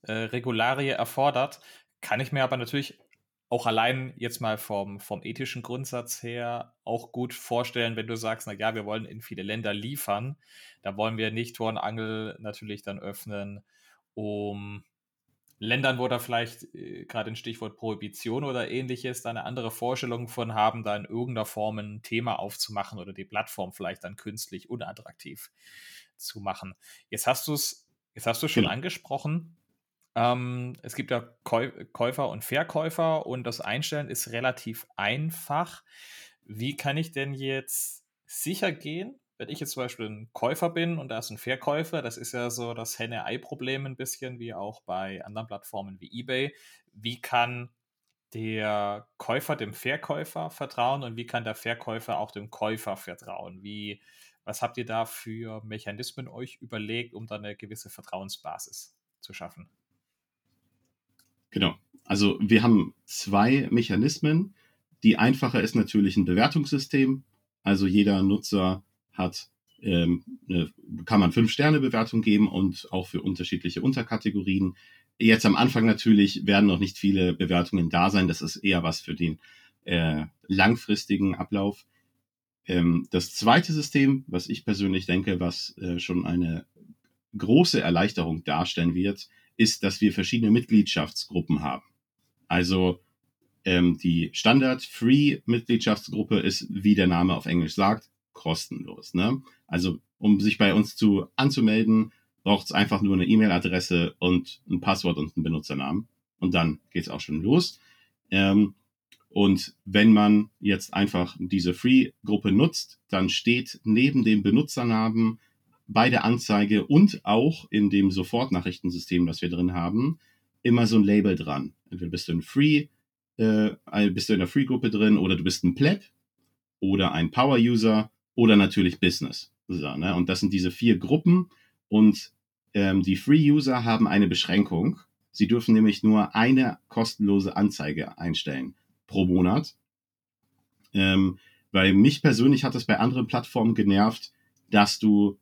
äh, Regularie erfordert. Kann ich mir aber natürlich auch allein jetzt mal vom, vom ethischen Grundsatz her auch gut vorstellen, wenn du sagst, na ja, wir wollen in viele Länder liefern, da wollen wir nicht Tor und Angel natürlich dann öffnen, um Ländern, wo da vielleicht äh, gerade ein Stichwort Prohibition oder ähnliches, da eine andere Vorstellung von haben, da in irgendeiner Form ein Thema aufzumachen oder die Plattform vielleicht dann künstlich unattraktiv zu machen. Jetzt hast du es, jetzt hast du schon Genau. angesprochen. Ähm, es gibt ja Käu Käufer und Verkäufer und das Einstellen ist relativ einfach. Wie kann ich denn jetzt sicher gehen, wenn ich jetzt zum Beispiel ein Käufer bin und da ist ein Verkäufer, das ist ja so das Henne-Ei-Problem ein bisschen, wie auch bei anderen Plattformen wie eBay. Wie kann der Käufer dem Verkäufer vertrauen und wie kann der Verkäufer auch dem Käufer vertrauen? Wie, was habt ihr da für Mechanismen euch überlegt, um da eine gewisse Vertrauensbasis zu schaffen? Genau. Also wir haben zwei Mechanismen. Die einfache ist natürlich ein Bewertungssystem. Also jeder Nutzer hat ähm, eine, kann man fünf Sterne Bewertung geben und auch für unterschiedliche Unterkategorien. Jetzt am Anfang natürlich werden noch nicht viele Bewertungen da sein. Das ist eher was für den äh, langfristigen Ablauf. Ähm, das zweite System, was ich persönlich denke, was äh, schon eine große Erleichterung darstellen wird, ist, dass wir verschiedene Mitgliedschaftsgruppen haben. Also ähm, die Standard-Free-Mitgliedschaftsgruppe ist, wie der Name auf Englisch sagt, kostenlos. Ne? Also um sich bei uns zu anzumelden, braucht es einfach nur eine E-Mail-Adresse und ein Passwort und einen Benutzernamen. Und dann geht's auch schon los. Ähm, und wenn man jetzt einfach diese Free-Gruppe nutzt, dann steht neben dem Benutzernamen bei der Anzeige und auch in dem Sofortnachrichtensystem, das wir drin haben, immer so ein Label dran. Entweder bist du ein Free, äh, bist du in der Free-Gruppe drin oder du bist ein Pleb oder ein Power-User oder natürlich Business. So, ne? Und das sind diese vier Gruppen und ähm, die Free-User haben eine Beschränkung. Sie dürfen nämlich nur eine kostenlose Anzeige einstellen pro Monat. Ähm, weil mich persönlich hat es bei anderen Plattformen genervt, dass du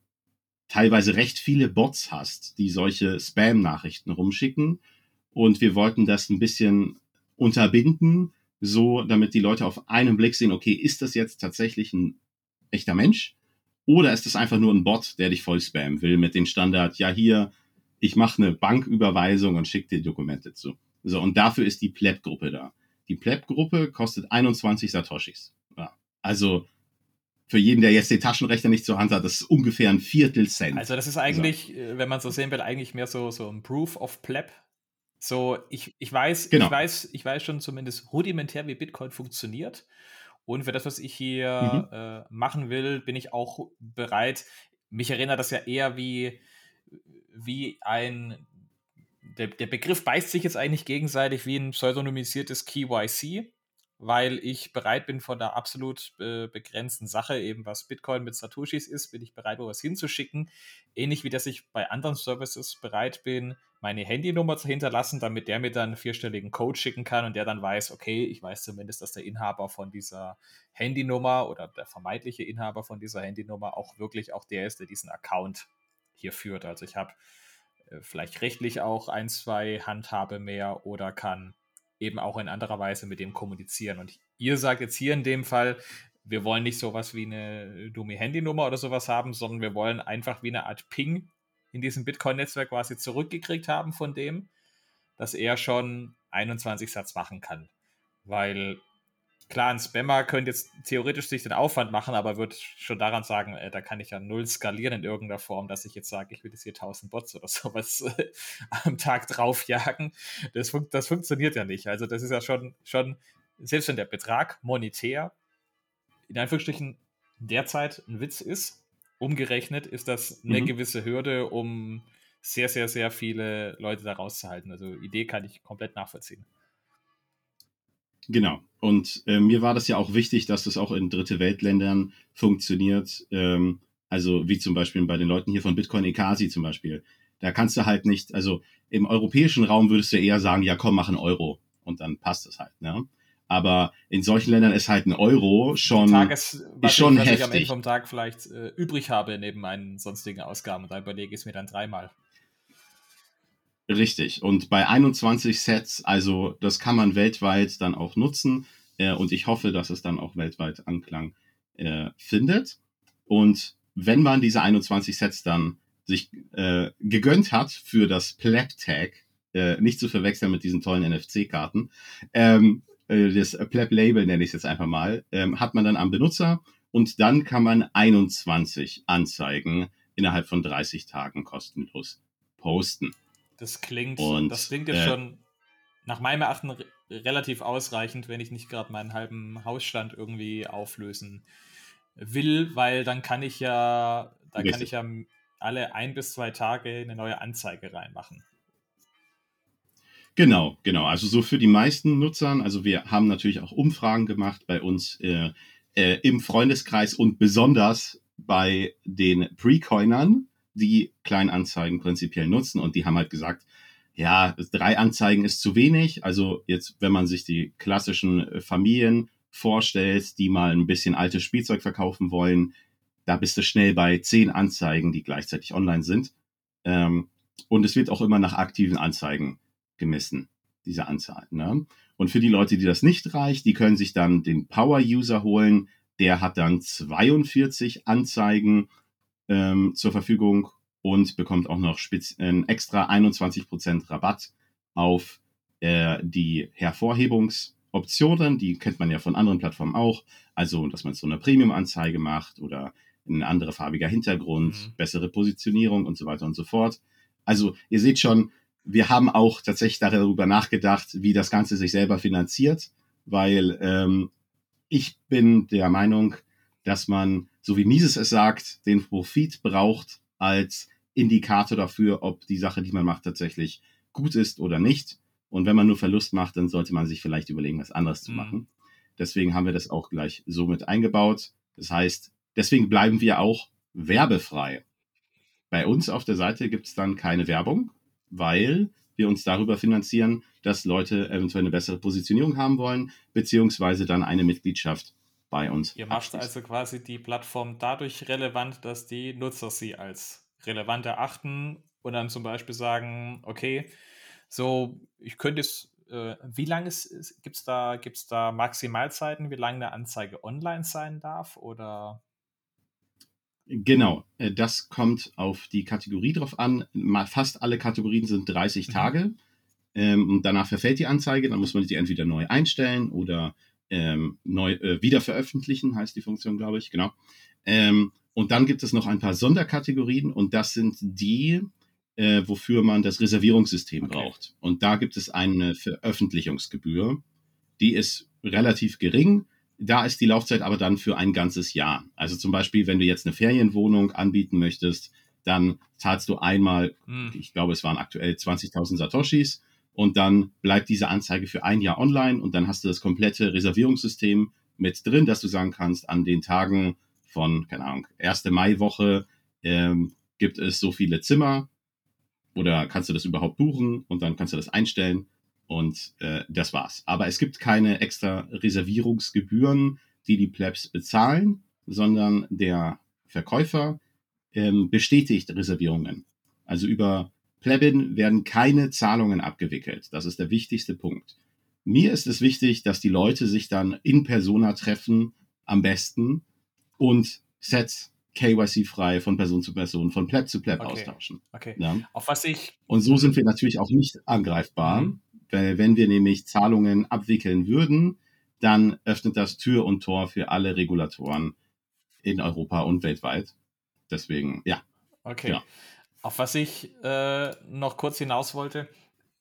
teilweise recht viele Bots hast, die solche Spam-Nachrichten rumschicken. Und wir wollten das ein bisschen unterbinden, so damit die Leute auf einen Blick sehen, okay, ist das jetzt tatsächlich ein echter Mensch? Oder ist das einfach nur ein Bot, der dich voll spammen will mit dem Standard, ja hier, ich mache eine Banküberweisung und schicke dir Dokumente zu. So, und dafür ist die Pleb-Gruppe da. Die Pleb-Gruppe kostet 21 Satoshis. Ja, also für jeden, der jetzt den Taschenrechner nicht zur Hand hat, das ist ungefähr ein Viertel Cent. Also das ist eigentlich, so. Äh, wenn man so sehen will, eigentlich mehr so, so ein Proof of Pleb. So, ich, ich weiß, genau. ich weiß, ich weiß schon zumindest rudimentär, wie Bitcoin funktioniert. Und für das, was ich hier mhm. äh, machen will, bin ich auch bereit. Mich erinnert das ja eher wie, wie ein der, der Begriff beißt sich jetzt eigentlich gegenseitig wie ein pseudonymisiertes KYC weil ich bereit bin von der absolut äh, begrenzten Sache, eben was Bitcoin mit Satoshis ist, bin ich bereit, wo was hinzuschicken. Ähnlich wie dass ich bei anderen Services bereit bin, meine Handynummer zu hinterlassen, damit der mir dann einen vierstelligen Code schicken kann und der dann weiß, okay, ich weiß zumindest, dass der Inhaber von dieser Handynummer oder der vermeintliche Inhaber von dieser Handynummer auch wirklich auch der ist, der diesen Account hier führt. Also ich habe äh, vielleicht rechtlich auch ein, zwei Handhabe mehr oder kann eben auch in anderer Weise mit dem kommunizieren. Und ihr sagt jetzt hier in dem Fall, wir wollen nicht sowas wie eine dumme Handynummer oder sowas haben, sondern wir wollen einfach wie eine Art Ping in diesem Bitcoin-Netzwerk quasi zurückgekriegt haben von dem, dass er schon 21 Satz machen kann. Weil klar, ein Spammer könnte jetzt theoretisch sich den Aufwand machen, aber wird schon daran sagen, äh, da kann ich ja null skalieren in irgendeiner Form, dass ich jetzt sage, ich will jetzt hier 1000 Bots oder <laughs> sowas äh, am Tag draufjagen. Das, fun das funktioniert ja nicht. Also das ist ja schon, schon, selbst wenn der Betrag monetär in Anführungsstrichen derzeit ein Witz ist, umgerechnet ist das eine mhm. gewisse Hürde, um sehr, sehr, sehr viele Leute da rauszuhalten. Also Idee kann ich komplett nachvollziehen. Genau. Und äh, mir war das ja auch wichtig, dass das auch in dritte Weltländern funktioniert. Ähm, also wie zum Beispiel bei den Leuten hier von Bitcoin Ekasi zum Beispiel. Da kannst du halt nicht, also im europäischen Raum würdest du eher sagen, ja komm, mach einen Euro. Und dann passt es halt, ne? Aber in solchen Ländern ist halt ein Euro schon, Tages, ist schon ich, heftig. ich am Ende vom Tag vielleicht äh, übrig habe neben meinen sonstigen Ausgaben. Und da überlege ich es mir dann dreimal. Richtig. Und bei 21 Sets, also das kann man weltweit dann auch nutzen. Äh, und ich hoffe, dass es dann auch weltweit Anklang äh, findet. Und wenn man diese 21 Sets dann sich äh, gegönnt hat für das Pleb Tag, äh, nicht zu verwechseln mit diesen tollen NFC-Karten, ähm, äh, das Pleb Label nenne ich es jetzt einfach mal, ähm, hat man dann am Benutzer und dann kann man 21 Anzeigen innerhalb von 30 Tagen kostenlos posten. Das klingt, und, das klingt jetzt äh, schon nach meinem Erachten re relativ ausreichend, wenn ich nicht gerade meinen halben Hausstand irgendwie auflösen will, weil dann kann ich ja, da kann ich ja alle ein bis zwei Tage eine neue Anzeige reinmachen. Genau, genau. Also so für die meisten Nutzern, also wir haben natürlich auch Umfragen gemacht bei uns äh, äh, im Freundeskreis und besonders bei den Pre-Coinern die Kleinanzeigen prinzipiell nutzen und die haben halt gesagt, ja, drei Anzeigen ist zu wenig. Also jetzt, wenn man sich die klassischen Familien vorstellt, die mal ein bisschen altes Spielzeug verkaufen wollen, da bist du schnell bei zehn Anzeigen, die gleichzeitig online sind. Ähm, und es wird auch immer nach aktiven Anzeigen gemessen, diese Anzahl. Ne? Und für die Leute, die das nicht reicht, die können sich dann den Power-User holen. Der hat dann 42 Anzeigen ähm, zur Verfügung und bekommt auch noch äh, extra 21% Rabatt auf äh, die Hervorhebungsoptionen. Die kennt man ja von anderen Plattformen auch. Also, dass man so eine Premium-Anzeige macht oder ein anderer farbiger Hintergrund, mhm. bessere Positionierung und so weiter und so fort. Also, ihr seht schon, wir haben auch tatsächlich darüber nachgedacht, wie das Ganze sich selber finanziert, weil ähm, ich bin der Meinung, dass man, so wie Mises es sagt, den Profit braucht als Indikator dafür, ob die Sache, die man macht, tatsächlich gut ist oder nicht. Und wenn man nur Verlust macht, dann sollte man sich vielleicht überlegen, was anderes zu mhm. machen. Deswegen haben wir das auch gleich so mit eingebaut. Das heißt, deswegen bleiben wir auch werbefrei. Bei uns auf der Seite gibt es dann keine Werbung, weil wir uns darüber finanzieren, dass Leute eventuell eine bessere Positionierung haben wollen, beziehungsweise dann eine Mitgliedschaft bei uns. Ihr macht also quasi die Plattform dadurch relevant, dass die Nutzer sie als relevant erachten und dann zum Beispiel sagen, okay, so, ich könnte es, äh, wie lange gibt es da, gibt's da Maximalzeiten, wie lange eine Anzeige online sein darf oder? Genau, äh, das kommt auf die Kategorie drauf an. Fast alle Kategorien sind 30 mhm. Tage. Ähm, und danach verfällt die Anzeige, dann muss man sie entweder neu einstellen oder ähm, neu äh, wieder veröffentlichen, heißt die Funktion, glaube ich, genau. Ähm, und dann gibt es noch ein paar Sonderkategorien und das sind die, äh, wofür man das Reservierungssystem okay. braucht. Und da gibt es eine Veröffentlichungsgebühr, die ist relativ gering. Da ist die Laufzeit aber dann für ein ganzes Jahr. Also zum Beispiel, wenn du jetzt eine Ferienwohnung anbieten möchtest, dann zahlst du einmal, hm. ich glaube, es waren aktuell 20.000 Satoshis und dann bleibt diese Anzeige für ein Jahr online und dann hast du das komplette Reservierungssystem mit drin, dass du sagen kannst, an den Tagen von, keine Ahnung, erste Maiwoche ähm, gibt es so viele Zimmer oder kannst du das überhaupt buchen und dann kannst du das einstellen und äh, das war's. Aber es gibt keine extra Reservierungsgebühren, die die Plebs bezahlen, sondern der Verkäufer ähm, bestätigt Reservierungen. Also über Plebin werden keine Zahlungen abgewickelt. Das ist der wichtigste Punkt. Mir ist es wichtig, dass die Leute sich dann in Persona treffen, am besten, und Sets KYC-frei von Person zu Person, von Pleb zu Pleb okay. austauschen. Okay. Ja? Auf was ich. Und so sind wir natürlich auch nicht angreifbar, mhm. weil wenn wir nämlich Zahlungen abwickeln würden, dann öffnet das Tür und Tor für alle Regulatoren in Europa und weltweit. Deswegen, ja. Okay. Ja. Auf was ich äh, noch kurz hinaus wollte,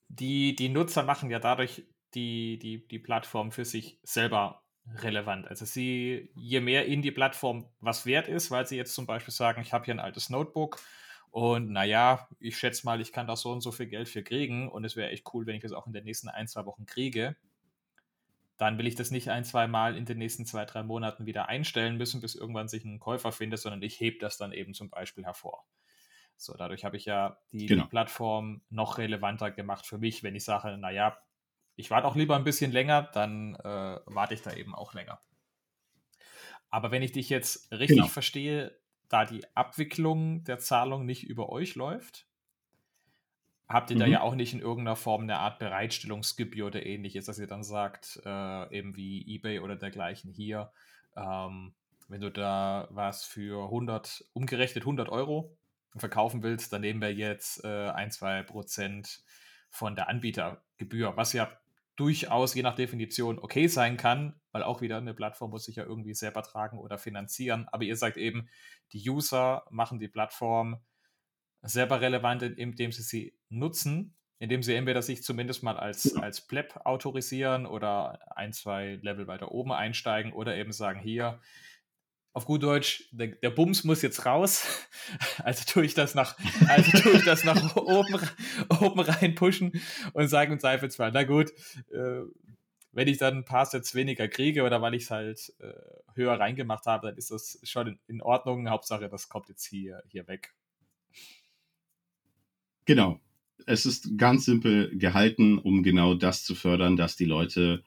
die, die Nutzer machen ja dadurch die, die, die Plattform für sich selber relevant. Also sie, je mehr ihnen die Plattform was wert ist, weil sie jetzt zum Beispiel sagen, ich habe hier ein altes Notebook und naja, ich schätze mal, ich kann da so und so viel Geld für kriegen und es wäre echt cool, wenn ich das auch in den nächsten ein, zwei Wochen kriege. Dann will ich das nicht ein, zwei Mal in den nächsten zwei, drei Monaten wieder einstellen müssen, bis irgendwann sich ein Käufer findet, sondern ich hebe das dann eben zum Beispiel hervor. So, dadurch habe ich ja die, genau. die Plattform noch relevanter gemacht für mich, wenn ich sage, naja, ich warte auch lieber ein bisschen länger, dann äh, warte ich da eben auch länger. Aber wenn ich dich jetzt richtig genau. verstehe, da die Abwicklung der Zahlung nicht über euch läuft, habt ihr mhm. da ja auch nicht in irgendeiner Form eine Art Bereitstellungsgebühr oder ähnliches, dass ihr dann sagt, äh, eben wie eBay oder dergleichen hier, ähm, wenn du da was für 100, umgerechnet 100 Euro verkaufen willst, dann nehmen wir jetzt äh, ein, zwei Prozent von der Anbietergebühr, was ja durchaus je nach Definition okay sein kann, weil auch wieder eine Plattform muss sich ja irgendwie selber tragen oder finanzieren. Aber ihr sagt eben, die User machen die Plattform selber relevant, indem sie sie nutzen, indem sie entweder sich zumindest mal als, als Pleb autorisieren oder ein, zwei Level weiter oben einsteigen oder eben sagen, hier, auf gut Deutsch, der, der, Bums muss jetzt raus. <laughs> Also tue ich das nach, also tue ich das nach <laughs> oben, oben rein pushen und sage im Zweifelsfall, na gut, äh, wenn ich dann ein paar Sets weniger kriege oder weil ich es halt äh, höher reingemacht habe, dann ist das schon in, in, Ordnung. Hauptsache, das kommt jetzt hier, hier weg. Genau. Es ist ganz simpel gehalten, um genau das zu fördern, dass die Leute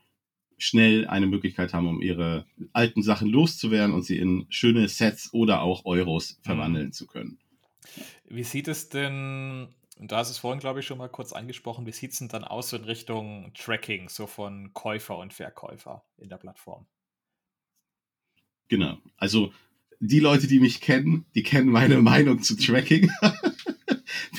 schnell eine Möglichkeit haben, um ihre alten Sachen loszuwerden und sie in schöne Sets oder auch Euros verwandeln mhm. zu können. Wie sieht es denn, du hast es vorhin, glaube ich, schon mal kurz angesprochen, wie sieht es denn dann aus in Richtung Tracking, so von Käufer und Verkäufer in der Plattform? Genau. Also die Leute, die mich kennen, die kennen meine Meinung zu Tracking. <laughs>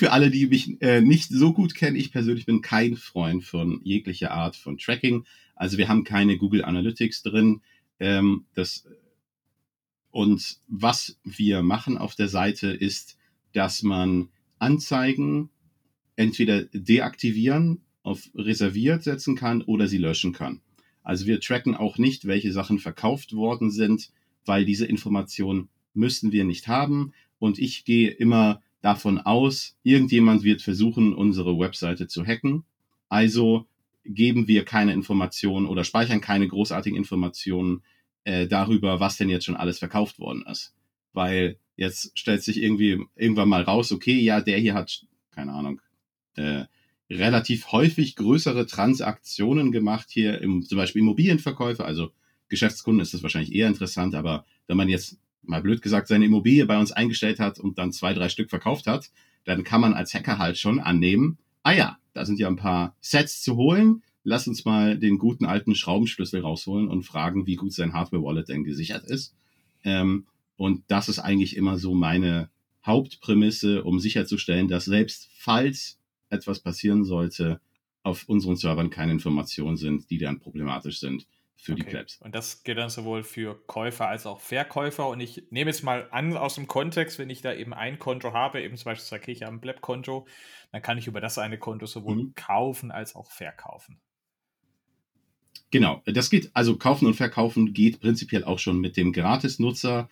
Für alle, die mich äh, nicht so gut kennen, ich persönlich bin kein Freund von jeglicher Art von Tracking. Also wir haben keine Google Analytics drin. Ähm, das, und was wir machen auf der Seite ist, dass man Anzeigen entweder deaktivieren, auf reserviert setzen kann oder sie löschen kann. Also wir tracken auch nicht, welche Sachen verkauft worden sind, weil diese Information müssen wir nicht haben. Und ich gehe immer davon aus, irgendjemand wird versuchen, unsere Webseite zu hacken. Also geben wir keine Informationen oder speichern keine großartigen Informationen äh, darüber, was denn jetzt schon alles verkauft worden ist. Weil jetzt stellt sich irgendwie irgendwann mal raus, okay, ja, der hier hat, keine Ahnung, äh, relativ häufig größere Transaktionen gemacht hier im zum Beispiel Immobilienverkäufe, also Geschäftskunden ist das wahrscheinlich eher interessant, aber wenn man jetzt mal blöd gesagt seine Immobilie bei uns eingestellt hat und dann zwei, drei Stück verkauft hat, dann kann man als Hacker halt schon annehmen, ah ja, da sind ja ein paar Sets zu holen, lass uns mal den guten alten Schraubenschlüssel rausholen und fragen, wie gut sein Hardware-Wallet denn gesichert ist. Ähm, und das ist eigentlich immer so meine Hauptprämisse, um sicherzustellen, dass selbst falls etwas passieren sollte, auf unseren Servern keine Informationen sind, die dann problematisch sind für okay. die Plebs. Und das gilt dann sowohl für Käufer als auch Verkäufer. Und ich nehme jetzt mal an aus dem Kontext, wenn ich da eben ein Konto habe, eben zum Beispiel sage ich ein Pleb-Konto, dann kann ich über das eine Konto sowohl mhm. kaufen als auch verkaufen. Genau, das geht, also kaufen und verkaufen geht prinzipiell auch schon mit dem Gratis-Nutzer.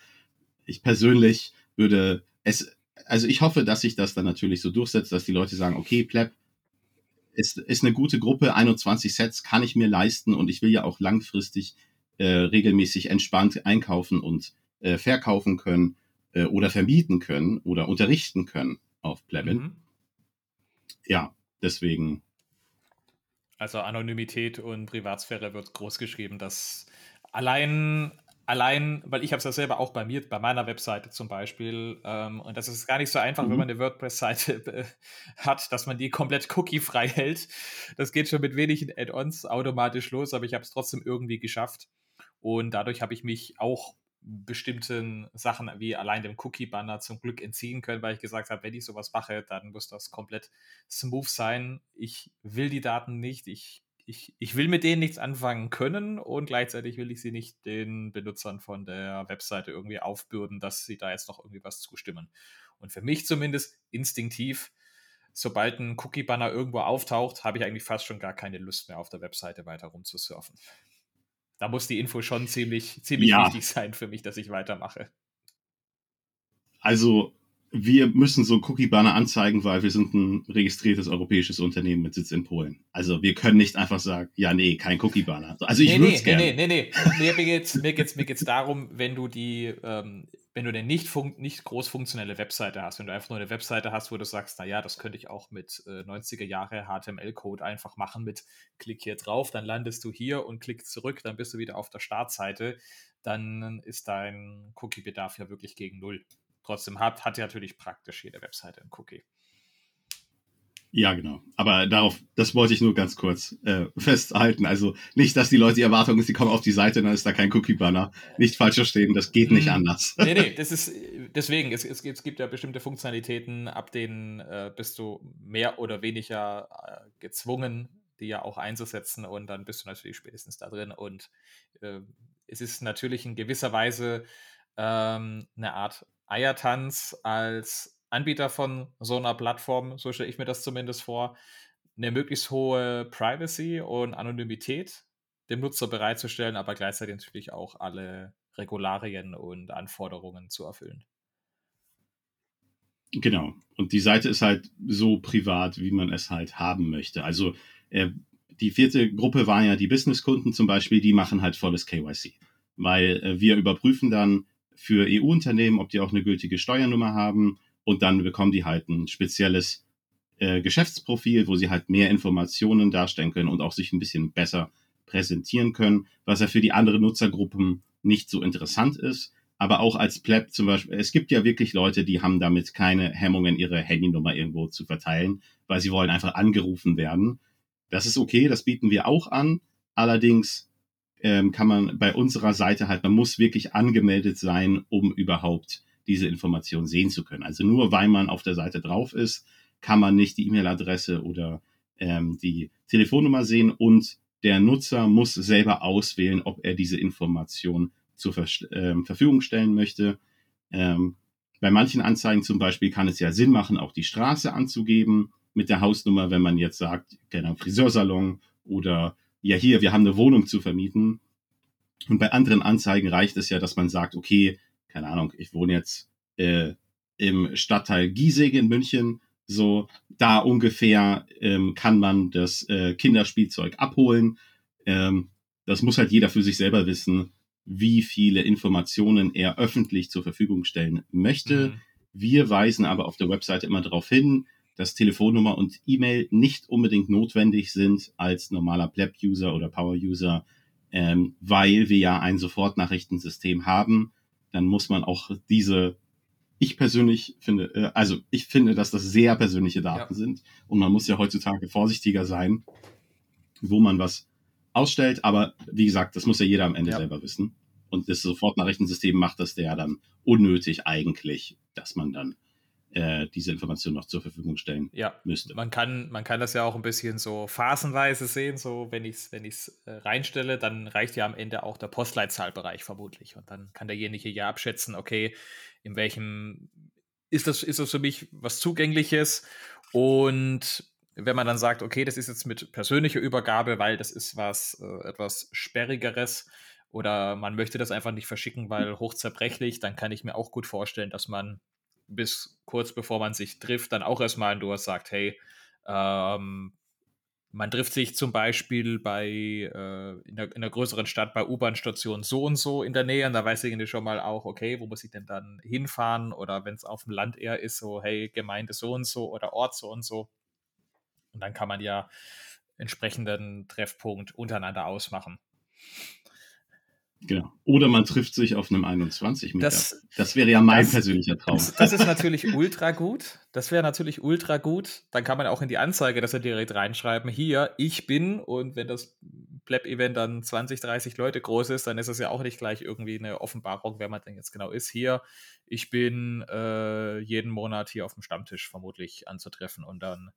Ich persönlich würde es, also ich hoffe, dass sich das dann natürlich so durchsetzt, dass die Leute sagen, okay, Pleb, ist, ist eine gute Gruppe, 21 Sets kann ich mir leisten und ich will ja auch langfristig äh, regelmäßig entspannt einkaufen und äh, verkaufen können äh, oder vermieten können oder unterrichten können auf Plebin. Mhm. Ja, deswegen. Also Anonymität und Privatsphäre wird groß geschrieben, dass allein allein, weil ich habe es ja selber auch bei mir, bei meiner Webseite zum Beispiel, ähm, und das ist gar nicht so einfach, mhm. wenn man eine WordPress-Seite äh, hat, dass man die komplett cookie-frei hält. Das geht schon mit wenigen Add-ons automatisch los, aber ich habe es trotzdem irgendwie geschafft. Und dadurch habe ich mich auch bestimmten Sachen wie allein dem Cookie-Banner zum Glück entziehen können, weil ich gesagt habe, wenn ich sowas mache, dann muss das komplett smooth sein. Ich will die Daten nicht, ich ich, ich will mit denen nichts anfangen können und gleichzeitig will ich sie nicht den Benutzern von der Webseite irgendwie aufbürden, dass sie da jetzt noch irgendwie was zustimmen. Und für mich zumindest instinktiv, sobald ein Cookie-Banner irgendwo auftaucht, habe ich eigentlich fast schon gar keine Lust mehr auf der Webseite weiter rumzusurfen. Da muss die Info schon ziemlich, ziemlich ja. wichtig sein für mich, dass ich weitermache. Also wir müssen so Cookie-Banner anzeigen, weil wir sind ein registriertes europäisches Unternehmen mit Sitz in Polen. Also wir können nicht einfach sagen, ja, nee, kein Cookie-Banner. Also ich nee, würde es nee, gerne. Nee, nee, nee, mir geht's, mir geht's, mir geht's darum, wenn du die, ähm, wenn du eine nicht, nicht groß funktionelle Webseite hast, wenn du einfach nur eine Webseite hast, wo du sagst, na ja, das könnte ich auch mit äh, 90er Jahre HTML-Code einfach machen mit Klick hier drauf, dann landest du hier und klick zurück, dann bist du wieder auf der Startseite, dann ist dein Cookie-Bedarf ja wirklich gegen Null. Trotzdem hat, hat ja natürlich praktisch jede Webseite einen Cookie. Ja, genau. Aber darauf, das wollte ich nur ganz kurz äh, festhalten. Also nicht, dass die Leute die Erwartung ist, sie kommen auf die Seite, dann ist da kein Cookie-Banner. Nicht falsch verstehen, das geht nicht hm. anders. Nee, nee, <laughs> das ist deswegen, es, es, es gibt ja bestimmte Funktionalitäten, ab denen äh, bist du mehr oder weniger äh, gezwungen, die ja auch einzusetzen und dann bist du natürlich spätestens da drin. Und äh, es ist natürlich in gewisser Weise ähm, eine Art Eiertanz als Anbieter von so einer Plattform, so stelle ich mir das zumindest vor, eine möglichst hohe Privacy und Anonymität dem Nutzer bereitzustellen, aber gleichzeitig natürlich auch alle Regularien und Anforderungen zu erfüllen. Genau. Und die Seite ist halt so privat, wie man es halt haben möchte. Also äh, die vierte Gruppe waren ja die Businesskunden zum Beispiel, die machen halt volles KYC. Weil äh, wir überprüfen dann, für EU-Unternehmen, ob die auch eine gültige Steuernummer haben. Und dann bekommen die halt ein spezielles äh, Geschäftsprofil, wo sie halt mehr Informationen darstellen können und auch sich ein bisschen besser präsentieren können, was ja für die anderen Nutzergruppen nicht so interessant ist. Aber auch als Pleb zum Beispiel, es gibt ja wirklich Leute, die haben damit keine Hemmungen, ihre Handynummer irgendwo zu verteilen, weil sie wollen einfach angerufen werden. Das ist okay, das bieten wir auch an. Allerdings ähm, kann man bei unserer Seite halt, man muss wirklich angemeldet sein, um überhaupt diese Information sehen zu können. Also nur weil man auf der Seite drauf ist, kann man nicht die E-Mail-Adresse oder ähm, die Telefonnummer sehen und der Nutzer muss selber auswählen, ob er diese Information zur Ver äh, Verfügung stellen möchte. Ähm, bei manchen Anzeigen zum Beispiel kann es ja Sinn machen, auch die Straße anzugeben mit der Hausnummer, wenn man jetzt sagt, genau, Friseursalon oder ja hier, wir haben eine Wohnung zu vermieten. Und bei anderen Anzeigen reicht es ja, dass man sagt, okay, keine Ahnung, ich wohne jetzt äh, im Stadtteil Giesing in München, so da ungefähr ähm, kann man das äh, Kinderspielzeug abholen. Ähm, das muss halt jeder für sich selber wissen, wie viele Informationen er öffentlich zur Verfügung stellen möchte. Mhm. Wir weisen aber auf der Webseite immer darauf hin, dass Telefonnummer und E-Mail nicht unbedingt notwendig sind als normaler Pleb-User oder Power-User, ähm, weil wir ja ein Sofortnachrichtensystem haben. Dann muss man auch diese, ich persönlich finde, äh, also ich finde, dass das sehr persönliche Daten ja. sind und man muss ja heutzutage vorsichtiger sein, wo man was ausstellt. Aber wie gesagt, das muss ja jeder am Ende ja. selber wissen. Und das Sofortnachrichtensystem macht das ja dann unnötig eigentlich, dass man dann äh, diese Information noch zur Verfügung stellen ja, müsste. Man kann, man kann das ja auch ein bisschen so phasenweise sehen, so wenn ich es wenn äh, reinstelle, dann reicht ja am Ende auch der Postleitzahlbereich vermutlich. Und dann kann derjenige ja abschätzen, okay, in welchem ist das, ist das für mich was Zugängliches? Und wenn man dann sagt, okay, das ist jetzt mit persönlicher Übergabe, weil das ist was äh, etwas Sperrigeres oder man möchte das einfach nicht verschicken, weil hochzerbrechlich, dann kann ich mir auch gut vorstellen, dass man bis kurz bevor man sich trifft, dann auch erstmal ein Durst sagt, hey, ähm, man trifft sich zum Beispiel bei äh, in, einer, größeren Stadt bei U-Bahn-Stationen so und so in der Nähe und da weiß ich schon mal auch, okay, wo muss ich denn dann hinfahren oder wenn es auf dem Land eher ist, so, hey, Gemeinde so und so oder Ort so und so. Und dann kann man ja entsprechenden Treffpunkt untereinander ausmachen. Genau. Oder man trifft sich auf einem 21 Meter. Das, das wäre ja mein das, persönlicher Traum. Das, das, ist natürlich ultra gut. Das wäre natürlich ultra gut. Dann kann man auch in die Anzeige das ja direkt reinschreiben. Hier, ich bin. Und wenn das Pleb-Event dann 20, 30 Leute groß ist, dann ist es ja auch nicht gleich irgendwie eine Offenbarung, wer man denn jetzt genau ist. Hier, ich bin äh, jeden Monat hier auf dem Stammtisch vermutlich anzutreffen. Und dann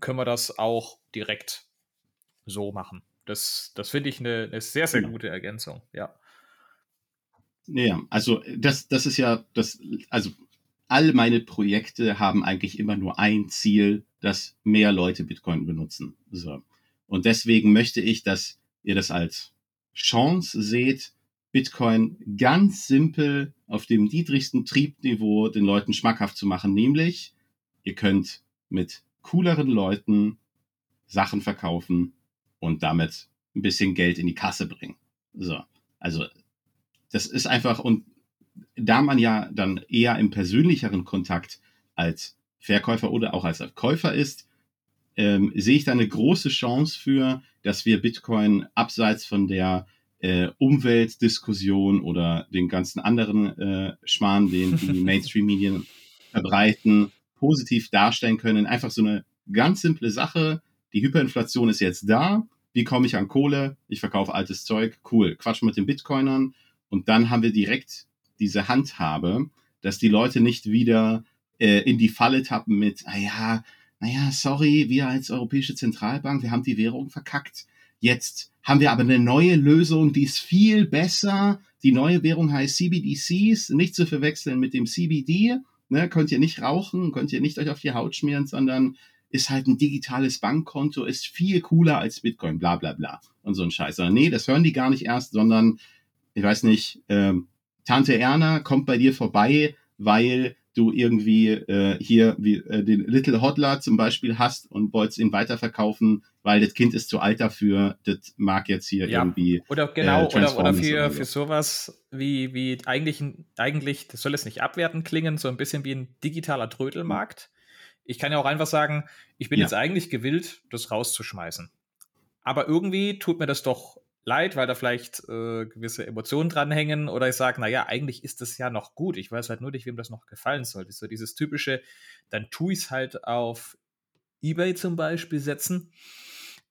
können wir das auch direkt so machen. Das, das finde ich eine, eine, sehr, sehr genau. gute Ergänzung. Ja. Ja, also das, das ist ja das, also all meine Projekte haben eigentlich immer nur ein Ziel, dass mehr Leute Bitcoin benutzen. So. Und deswegen möchte ich, dass ihr das als Chance seht, Bitcoin ganz simpel auf dem niedrigsten Triebniveau den Leuten schmackhaft zu machen, nämlich ihr könnt mit cooleren Leuten Sachen verkaufen und damit ein bisschen Geld in die Kasse bringen. So. Also das ist einfach, und da man ja dann eher im persönlicheren Kontakt als Verkäufer oder auch als Käufer ist, ähm, sehe ich da eine große Chance für, dass wir Bitcoin abseits von der äh, Umweltdiskussion oder den ganzen anderen äh, Schmarrn, den die <laughs> Mainstream-Medien verbreiten, positiv darstellen können. Einfach so eine ganz simple Sache. Die Hyperinflation ist jetzt da. Wie komme ich an Kohle? Ich verkaufe altes Zeug. Cool. Quatsch mit den Bitcoinern. Und dann haben wir direkt diese Handhabe, dass die Leute nicht wieder äh, in die Falle tappen mit, naja, naja, sorry, wir als Europäische Zentralbank, wir haben die Währung verkackt. Jetzt haben wir aber eine neue Lösung, die ist viel besser. Die neue Währung heißt CBDCs, nicht zu verwechseln mit dem CBD. Ne, könnt ihr nicht rauchen, könnt ihr nicht euch auf die Haut schmieren, sondern ist halt ein digitales Bankkonto, ist viel cooler als Bitcoin, bla bla bla. Und so ein Scheiß. Sondern nee, das hören die gar nicht erst, sondern ich weiß nicht, ähm, Tante Erna kommt bei dir vorbei, weil du irgendwie äh, hier wie, äh, den Little Hodler zum Beispiel hast und wolltest ihn weiterverkaufen, weil das Kind ist zu alt dafür, das mag jetzt hier ja. irgendwie. Oder genau, äh, oder, oder für, oder so. für sowas wie, wie eigentlich, eigentlich, das soll es nicht abwerten klingen, so ein bisschen wie ein digitaler Trödelmarkt. Ich kann ja auch einfach sagen, ich bin ja. jetzt eigentlich gewillt, das rauszuschmeißen. Aber irgendwie tut mir das doch leid, weil da vielleicht äh, gewisse Emotionen dranhängen oder ich sage, naja, eigentlich ist das ja noch gut. Ich weiß halt nur nicht, wem das noch gefallen sollte. So dieses typische, dann tue ich es halt auf Ebay zum Beispiel setzen.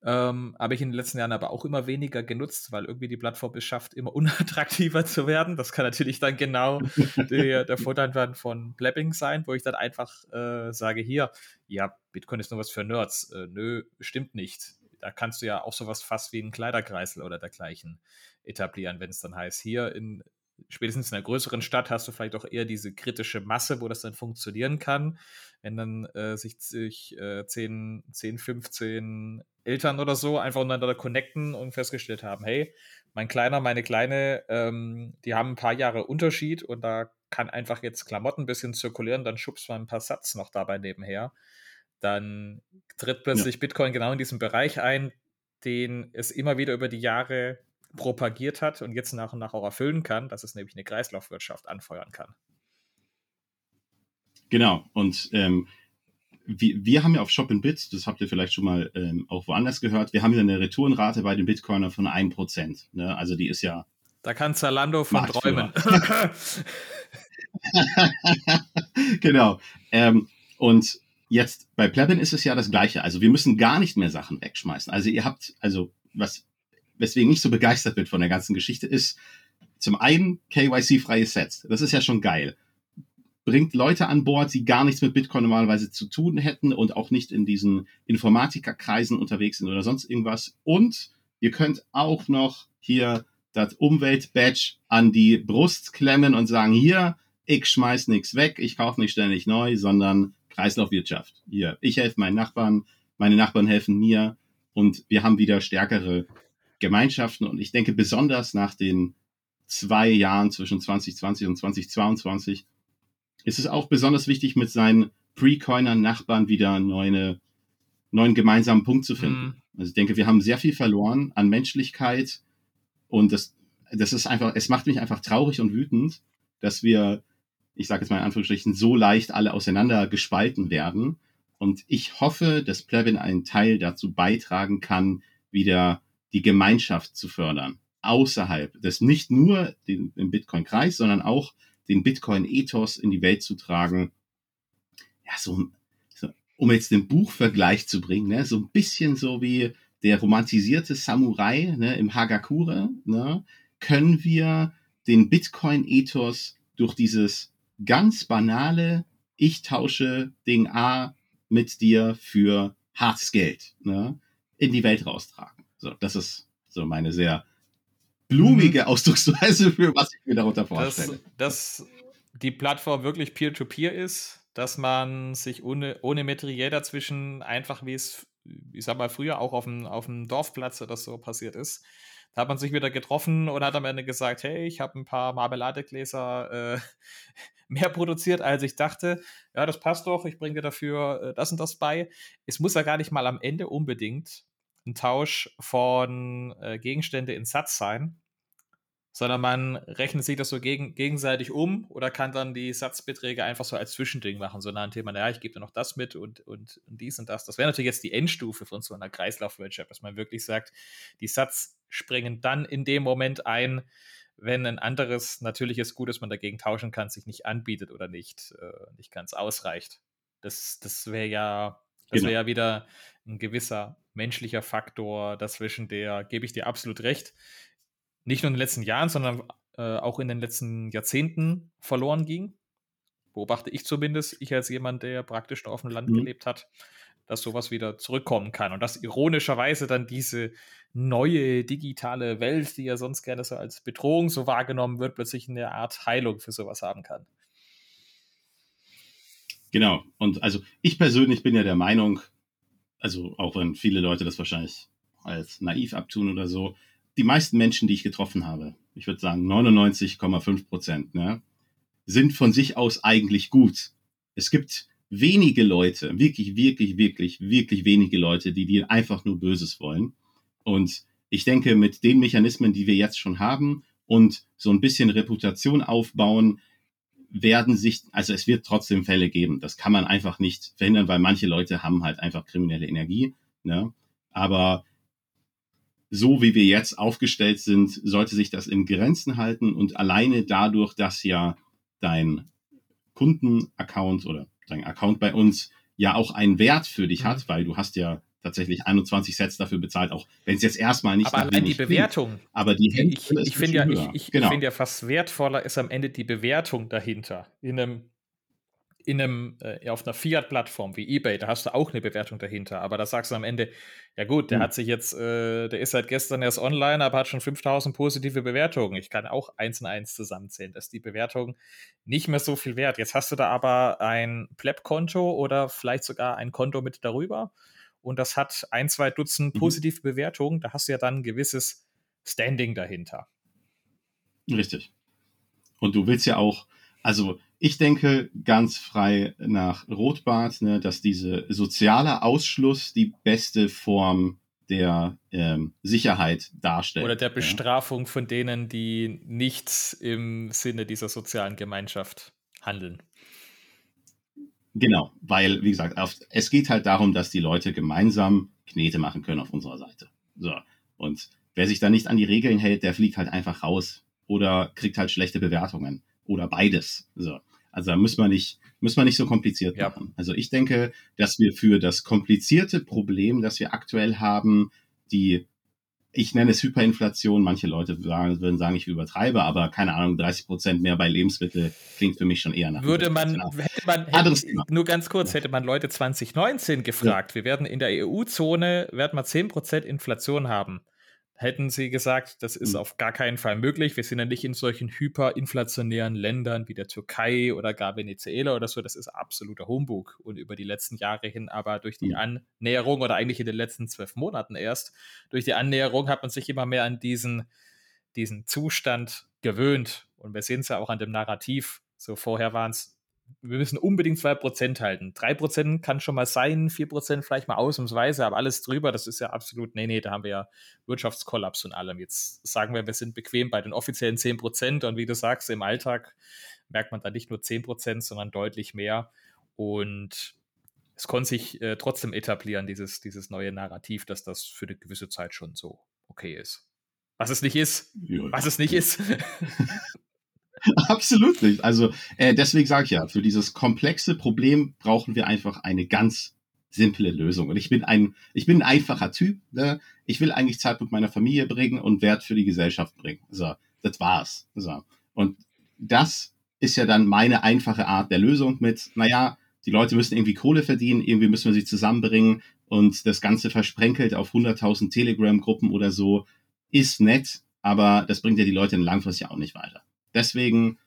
Ähm, habe ich in den letzten Jahren aber auch immer weniger genutzt, weil irgendwie die Plattform es schafft, immer <laughs> unattraktiver zu werden. Das kann natürlich dann genau der, der <laughs> Vorteil von Blabbing sein, wo ich dann einfach äh, sage, hier, ja, Bitcoin ist nur was für Nerds. Äh, nö, stimmt nicht da kannst du ja auch sowas fast wie einen Kleiderkreisel oder dergleichen etablieren, wenn es dann heißt, hier in spätestens in einer größeren Stadt hast du vielleicht auch eher diese kritische Masse, wo das dann funktionieren kann. Wenn dann äh, sich, sich äh, 10, 10, 15 Eltern oder so einfach untereinander connecten und festgestellt haben, hey, mein Kleiner, meine Kleine, ähm, die haben ein paar Jahre Unterschied und da kann einfach jetzt Klamotten ein bisschen zirkulieren, dann schubst man ein paar Satz noch dabei nebenher dann tritt plötzlich ja. Bitcoin genau in diesen Bereich ein, den es immer wieder über die Jahre propagiert hat und jetzt nach und nach auch erfüllen kann, dass es nämlich eine Kreislaufwirtschaft anfeuern kann. Genau, und ähm, wir, wir, haben ja auf Shop in Bits, das habt ihr vielleicht schon mal ähm, auch woanders gehört, wir haben ja eine Retourenrate bei den Bitcoinern von 1%. Ne? Also die ist ja. Da kann Zalando von träumen. <laughs> genau. Ähm, und Jetzt bei Plebin ist es ja das Gleiche. Also wir müssen gar nicht mehr Sachen wegschmeißen. Also ihr habt, also was, weswegen ich so begeistert bin von der ganzen Geschichte ist, zum einen KYC-freie Sets. Das ist ja schon geil. Bringt Leute an Bord, die gar nichts mit Bitcoin normalerweise zu tun hätten und auch nicht in diesen Informatikerkreisen unterwegs sind oder sonst irgendwas. Und ihr könnt auch noch hier das Umwelt-Badge an die Brust klemmen und sagen, hier, ich schmeiß nichts weg, ich kaufe nicht ständig neu, sondern Kreislaufwirtschaft. Hier, ich helfe meinen Nachbarn, meine Nachbarn helfen mir und wir haben wieder stärkere Gemeinschaften. Und ich denke, besonders nach den zwei Jahren zwischen 2020 und 2022 ist es auch besonders wichtig, mit seinen Pre-Coiner-Nachbarn wieder neue, neuen gemeinsamen Punkt zu finden. Mhm. Also ich denke, wir haben sehr viel verloren an Menschlichkeit und das, das ist einfach, es macht mich einfach traurig und wütend, dass wir ich sage jetzt mal in Anführungsstrichen, so leicht alle auseinander gespalten werden. Und ich hoffe, dass Plebin einen Teil dazu beitragen kann, wieder die Gemeinschaft zu fördern. Außerhalb des nicht nur den, den Bitcoin-Kreis, sondern auch den Bitcoin-Ethos in die Welt zu tragen. Ja, so, so um jetzt den Buchvergleich zu bringen, ne, so ein bisschen so wie der romantisierte Samurai ne, im Hagakure, ne, können wir den Bitcoin-Ethos durch dieses ganz banale, ich tausche Ding A mit dir für hartes Geld ne, in die Welt raustragen. So, das ist so meine sehr blumige mhm. Ausdrucksweise für was ich mir darunter vorstelle. Dass, dass die Plattform wirklich peer-to-peer -peer ist, dass man sich ohne, ohne Metrier dazwischen einfach, wie es, ich sag mal, früher auch auf dem, auf dem Dorfplatz oder so passiert ist, da hat man sich wieder getroffen und hat am Ende gesagt, hey, ich habe ein paar Marmeladegläser äh, <laughs> mehr produziert, als ich dachte. Ja, das passt doch, ich bringe dir dafür äh, das und das bei. Es muss ja gar nicht mal am Ende unbedingt ein Tausch von äh, Gegenstände in Satz sein, sondern man rechnet sich das so gegen, gegenseitig um oder kann dann die Satzbeträge einfach so als Zwischending machen, so nach dem Thema, naja, ich gebe dir noch das mit und, und, und dies und das. Das wäre natürlich jetzt die Endstufe von so einer Kreislaufwirtschaft, dass man wirklich sagt, die Satz springen dann in dem Moment ein, wenn ein anderes natürliches Gut, das man dagegen tauschen kann, sich nicht anbietet oder nicht, äh, nicht ganz ausreicht. Das, das wäre ja, das genau. wäre ja wieder ein gewisser menschlicher Faktor dazwischen, der, gebe ich dir absolut recht, nicht nur in den letzten Jahren, sondern äh, auch in den letzten Jahrzehnten verloren ging. Beobachte ich zumindest, ich als jemand, der praktisch auf dem Land mhm. gelebt hat, dass sowas wieder zurückkommen kann. Und dass ironischerweise dann diese neue digitale Welt, die ja sonst gerne so als Bedrohung so wahrgenommen wird, plötzlich eine Art Heilung für sowas haben kann. Genau. Und also ich persönlich bin ja der Meinung, also auch wenn viele Leute das wahrscheinlich als naiv abtun oder so, die meisten Menschen, die ich getroffen habe, ich würde sagen 99,5 Prozent, ne, sind von sich aus eigentlich gut. Es gibt wenige Leute, wirklich, wirklich, wirklich, wirklich wenige Leute, die dir einfach nur Böses wollen. Und ich denke, mit den Mechanismen, die wir jetzt schon haben und so ein bisschen Reputation aufbauen, werden sich, also es wird trotzdem Fälle geben. Das kann man einfach nicht verhindern, weil manche Leute haben halt einfach kriminelle Energie. Ne? Aber so wie wir jetzt aufgestellt sind, sollte sich das in Grenzen halten und alleine dadurch, dass ja dein Kundenaccount oder Account bei uns ja auch einen Wert für dich mhm. hat, weil du hast ja tatsächlich 21 Sets dafür bezahlt, auch wenn es jetzt erstmal nicht Aber allein die Bewertung. Klingt, aber die ich, ich finde ja, ich, ich genau. finde ja fast wertvoller ist am Ende die Bewertung dahinter. In einem in einem, äh, auf einer Fiat-Plattform wie eBay, da hast du auch eine Bewertung dahinter, aber da sagst du am Ende, ja gut, der mhm. hat sich jetzt, äh, der ist seit gestern erst online, aber hat schon 5000 positive Bewertungen. Ich kann auch eins und eins zusammenzählen, dass die Bewertung nicht mehr so viel wert. Jetzt hast du da aber ein Pleb-Konto oder vielleicht sogar ein Konto mit darüber und das hat ein, zwei Dutzend mhm. positive mhm. Bewertungen, da hast du ja dann ein gewisses Standing dahinter. Richtig. Und du willst ja auch, also ich denke ganz frei nach Rotbart, ne, dass diese soziale Ausschluss die beste Form der ähm, Sicherheit darstellt. Oder der Bestrafung ja. von denen, die nicht im Sinne dieser sozialen Gemeinschaft handeln. Genau, weil, wie gesagt, auf, es geht halt darum, dass die Leute gemeinsam Knete machen können auf unserer Seite. So. Und wer sich da nicht an die Regeln hält, der fliegt halt einfach raus oder kriegt halt schlechte Bewertungen oder beides. So. Also da muss man nicht, muss man nicht so kompliziert ja. machen. Also ich denke, dass wir für das komplizierte Problem, das wir aktuell haben, die ich nenne es Hyperinflation. Manche Leute sagen, würden sagen, ich übertreibe, aber keine Ahnung, 30 Prozent mehr bei Lebensmitteln klingt für mich schon eher nach. Würde man, hätte man, hätte, nur ganz kurz, hätte man Leute 2019 gefragt, ja. wir werden in der EU-Zone, werden wir 10 Prozent Inflation haben hätten sie gesagt, das ist mhm. auf gar keinen Fall möglich. Wir sind ja nicht in solchen hyperinflationären Ländern wie der Türkei oder gar Venezuela oder so. Das ist absoluter Humbug. Und über die letzten Jahre hin, aber durch die mhm. Annäherung oder eigentlich in den letzten zwölf Monaten erst, durch die Annäherung hat man sich immer mehr an diesen, diesen Zustand gewöhnt. Und wir sehen es ja auch an dem Narrativ. So vorher waren es wir müssen unbedingt 2% halten. 3% kann schon mal sein, 4% vielleicht mal ausnahmsweise, aber alles drüber, das ist ja absolut, nee, nee, da haben wir ja Wirtschaftskollaps und allem. Jetzt sagen wir, wir sind bequem bei den offiziellen 10% und wie du sagst, im Alltag merkt man da nicht nur 10%, sondern deutlich mehr. Und es konnte sich äh, trotzdem etablieren, dieses, dieses neue Narrativ, dass das für eine gewisse Zeit schon so okay ist. Was es nicht ist. Ja, was es nicht ist. <laughs> <laughs> Absolut nicht. Also äh, deswegen sage ich ja, für dieses komplexe Problem brauchen wir einfach eine ganz simple Lösung. Und ich bin ein, ich bin ein einfacher Typ. Ne? Ich will eigentlich Zeit mit meiner Familie bringen und Wert für die Gesellschaft bringen. So, das war's. So. Und das ist ja dann meine einfache Art der Lösung mit, naja, die Leute müssen irgendwie Kohle verdienen, irgendwie müssen wir sie zusammenbringen und das Ganze versprenkelt auf 100.000 Telegram-Gruppen oder so, ist nett, aber das bringt ja die Leute langfristig auch nicht weiter. Deswegen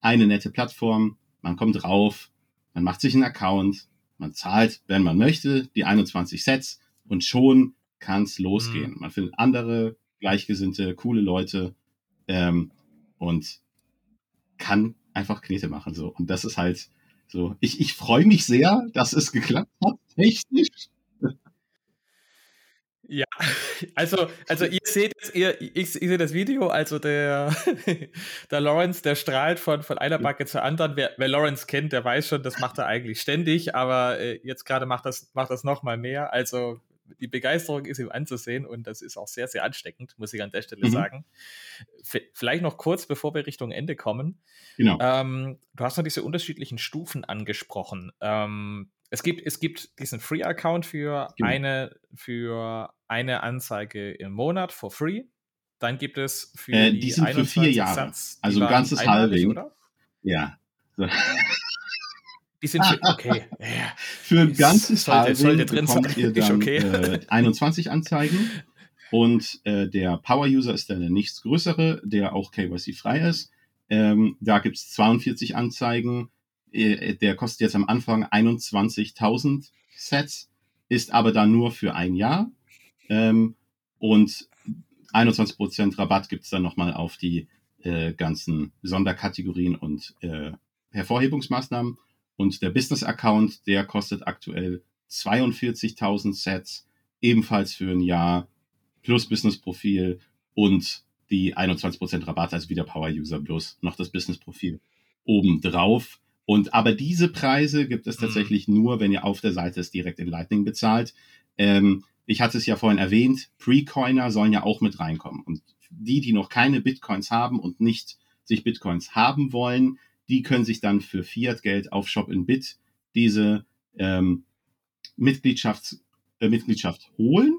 eine nette Plattform, man kommt drauf, man macht sich einen Account, man zahlt, wenn man möchte, die 21 Sets und schon kann es losgehen. Mhm. Man findet andere gleichgesinnte, coole Leute ähm, und kann einfach Knete machen. So. Und das ist halt so. Ich, ich freue mich sehr, dass es geklappt hat, technisch. Ja, <laughs> also, also ihr seht jetzt, ihr, ich, ich sehe das Video, also der, <laughs> der Lawrence, der strahlt von, von einer Backe zur anderen. Wer, wer Lawrence kennt, der weiß schon, das macht er eigentlich ständig, aber äh, jetzt gerade macht das, macht das noch mal mehr. Also die Begeisterung ist ihm anzusehen und das ist auch sehr, sehr ansteckend, muss ich an der Stelle mhm. sagen. V vielleicht noch kurz, bevor wir Richtung Ende kommen. Genau. Ähm, du hast noch diese unterschiedlichen Stufen angesprochen. Ähm, es gibt, es gibt diesen Free-Account für, genau. eine, für eine Anzeige im Monat for free. Dann gibt es für äh, die, die sind für vier Jahre. Satz, also ein ganzes. Oder? Ja. Die sind für, <laughs> okay. Ja. Für ein ganzes sollte, sollte drin bekommt sein. ihr <laughs> dann okay. äh, 21 Anzeigen. Und äh, der Power-User ist dann der nächst größere, der auch KYC-frei ist. Ähm, da gibt es 42 Anzeigen der kostet jetzt am Anfang 21.000 Sets, ist aber dann nur für ein Jahr. Ähm, und 21% Rabatt gibt's dann nochmal auf die äh, ganzen Sonderkategorien und äh, Hervorhebungsmaßnahmen. Und der Business-Account, der kostet aktuell 42.000 Sets, ebenfalls für ein Jahr, plus Business-Profil und die 21% Rabatt, also wieder Power-User plus noch das Business-Profil obendrauf. Und aber diese Preise gibt es mhm. tatsächlich mhm. nur, wenn ihr auf der Seite es direkt in Lightning bezahlt. Ähm, ich hatte es ja vorhin erwähnt, Precoiner sollen ja auch mit reinkommen. Und die, die noch keine Bitcoins haben und nicht sich Bitcoins haben wollen, die können sich dann für Fiat-Geld auf Shop in Bit diese ähm, Mitgliedschafts, äh, Mitgliedschaft holen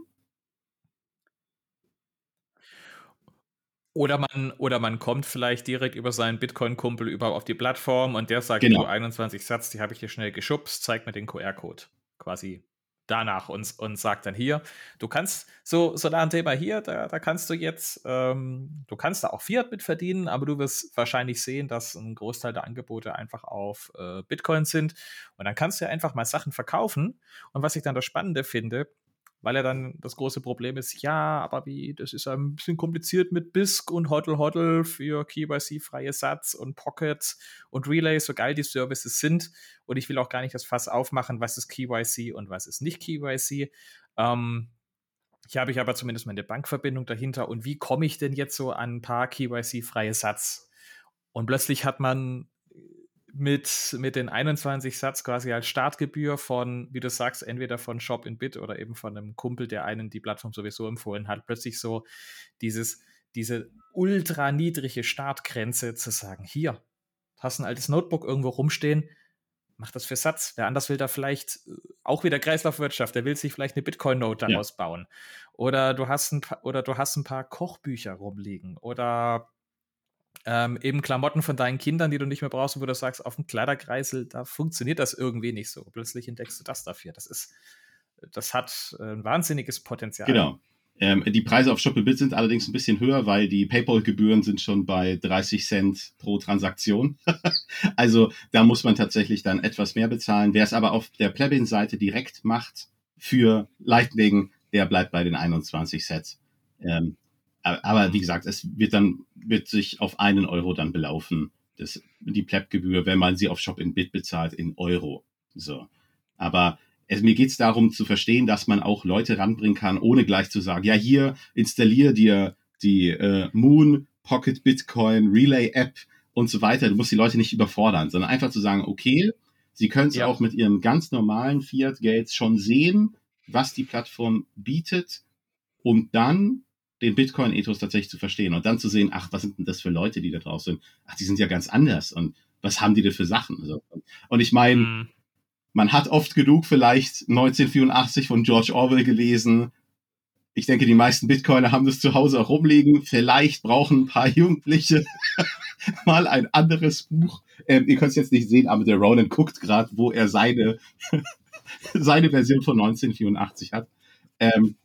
Oder man, oder man kommt vielleicht direkt über seinen Bitcoin-Kumpel über auf die Plattform und der sagt, genau. du 21 Satz, die habe ich dir schnell geschubst, zeig mir den QR-Code. Quasi danach und, und sagt dann hier, du kannst, so, so ein Thema hier, da, da kannst du jetzt, ähm, du kannst da auch Fiat mit verdienen, aber du wirst wahrscheinlich sehen, dass ein Großteil der Angebote einfach auf äh, Bitcoin sind. Und dann kannst du ja einfach mal Sachen verkaufen. Und was ich dann das Spannende finde, weil er dann das große Problem ist, ja, aber wie, das ist ein bisschen kompliziert mit BISC und Hodl Hodl für KYC-freie Satz und Pockets und Relay, so geil die Services sind. Und ich will auch gar nicht das Fass aufmachen, was ist KYC und was ist nicht KYC. Ähm, hier habe ich aber zumindest meine Bankverbindung dahinter. Und wie komme ich denn jetzt so an ein paar KYC-freie Satz? Und plötzlich hat man mit, mit den 21 Satz quasi als Startgebühr von, wie du sagst, entweder von Shop in Bit oder eben von einem Kumpel, der einen die Plattform sowieso empfohlen hat, plötzlich so dieses, diese ultra niedrige Startgrenze zu sagen, hier, hast ein altes Notebook irgendwo rumstehen, mach das für Satz. Wer anders will da vielleicht äh, auch wieder Kreislaufwirtschaft, der will sich vielleicht eine Bitcoin-Note daraus ja. bauen. Oder du hast ein paar, oder du hast ein paar Kochbücher rumliegen oder ähm, eben Klamotten von deinen Kindern, die du nicht mehr brauchst, wo du sagst, auf dem Kleiderkreisel, da funktioniert das irgendwie nicht so. Plötzlich entdeckst du das dafür. Das ist, das hat äh, ein wahnsinniges Potenzial. Genau. Ähm, die Preise auf Shopabit sind allerdings ein bisschen höher, weil die PayPal-Gebühren sind schon bei 30 Cent pro Transaktion. <laughs> also da muss man tatsächlich dann etwas mehr bezahlen. Wer es aber auf der Plebin-Seite direkt macht für Lightning, der bleibt bei den 21 Cent. Ähm, aber wie gesagt, es wird dann, wird sich auf einen Euro dann belaufen, das, die Pleb-Gebühr, wenn man sie auf Shop in Bit bezahlt, in Euro. So. Aber es, mir geht es darum zu verstehen, dass man auch Leute ranbringen kann, ohne gleich zu sagen, ja, hier installier dir die äh, Moon Pocket Bitcoin Relay App und so weiter. Du musst die Leute nicht überfordern, sondern einfach zu sagen, okay, sie können es ja. auch mit ihrem ganz normalen Fiat Gates schon sehen, was die Plattform bietet und dann den Bitcoin-Ethos tatsächlich zu verstehen und dann zu sehen, ach, was sind denn das für Leute, die da drauf sind? Ach, die sind ja ganz anders und was haben die denn für Sachen? Also, und ich meine, mhm. man hat oft genug vielleicht 1984 von George Orwell gelesen. Ich denke, die meisten Bitcoiner haben das zu Hause auch rumliegen. Vielleicht brauchen ein paar <laughs> Jugendliche <laughs> mal ein anderes Buch. Ähm, ihr könnt es jetzt nicht sehen, aber der Ronan guckt gerade, wo er seine, <laughs> seine Version von 1984 hat. Ähm,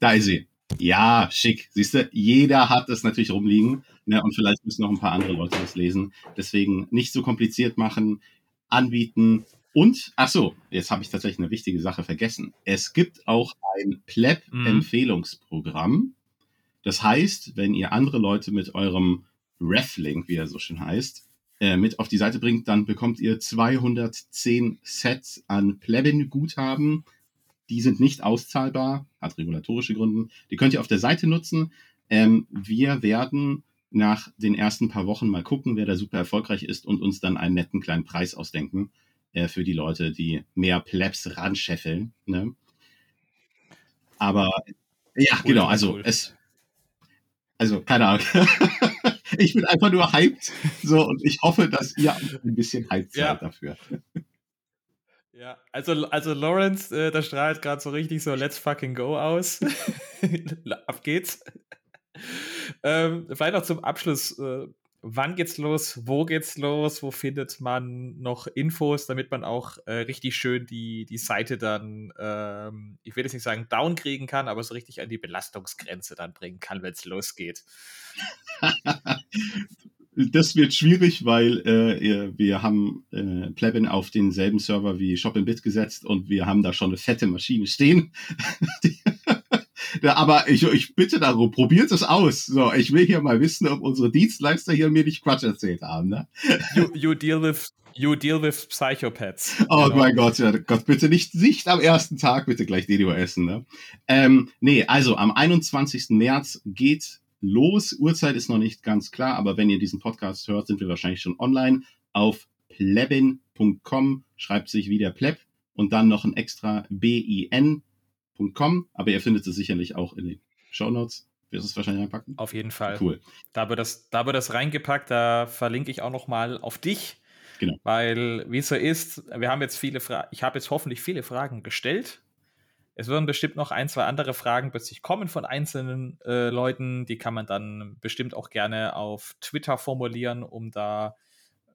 da ist sie. Ja, schick. Siehst du, jeder hat das natürlich rumliegen. Ne? Und vielleicht müssen noch ein paar andere Leute das lesen. Deswegen nicht so kompliziert machen, anbieten. Und, ach so, jetzt habe ich tatsächlich eine wichtige Sache vergessen. Es gibt auch ein Pleb-Empfehlungsprogramm. Das heißt, wenn ihr andere Leute mit eurem Reflink, wie er so schön heißt, äh, mit auf die Seite bringt, dann bekommt ihr 210 Sets an Plebin-Guthaben die sind nicht auszahlbar, hat regulatorische Gründe. Die könnt ihr auf der Seite nutzen. Ähm, wir werden nach den ersten paar Wochen mal gucken, wer da super erfolgreich ist und uns dann einen netten kleinen Preis ausdenken äh, für die Leute, die mehr Plebs ranscheffeln. Ne? Aber ja, cool, genau, also cool. es, also keine Ahnung. <laughs> ich bin einfach nur hyped, so und ich hoffe, dass ihr ein bisschen hyped ja. seid dafür. Ja, also, also Lawrence, äh, da strahlt gerade so richtig so Let's fucking go aus. <laughs> Ab geht's. ähm, vielleicht noch zum Abschluss. Äh, wann geht's los? Wo geht's los? Wo findet man noch Infos, damit man auch äh, richtig schön die, die Seite dann, ähm, ich will jetzt nicht sagen down kriegen kann, aber so richtig an die Belastungsgrenze dann bringen kann, wenn es losgeht? <laughs> das wird schwierig, weil äh, wir haben äh, Plebin auf denselben Server wie Shop in Bit gesetzt und wir haben da schon eine fette Maschine stehen. <laughs> aber ich, ich bitte darum, probiert es aus. So, ich will hier mal wissen, ob unsere Dienstleister hier mir nicht Quatsch erzählt haben. Ne? You, you deal with You deal with Psychopaths. Oh genau. mein Gott, ja, Gott, bitte nicht, nicht am ersten Tag, bitte gleich DDO essen. Ne? Ähm, nee, also am 21. März geht los. Uhrzeit ist noch nicht ganz klar, aber wenn ihr diesen Podcast hört, sind wir wahrscheinlich schon online auf plebin.com, schreibt sich wie der Pleb und dann noch ein extra bin.com aber ihr findet es sicherlich auch in den Show Notes. Wirst du es wahrscheinlich reinpacken? Auf jeden Fall. Cool. Da wird das, da wird das reingepackt, da verlinke ich auch nochmal auf dich. Genau. Weil, wie es so ist, wir haben jetzt viele Fragen, ich habe jetzt hoffentlich viele Fragen gestellt. Es würden bestimmt noch ein, zwei andere Fragen plötzlich kommen von einzelnen äh, Leuten. Die kann man dann bestimmt auch gerne auf Twitter formulieren, um da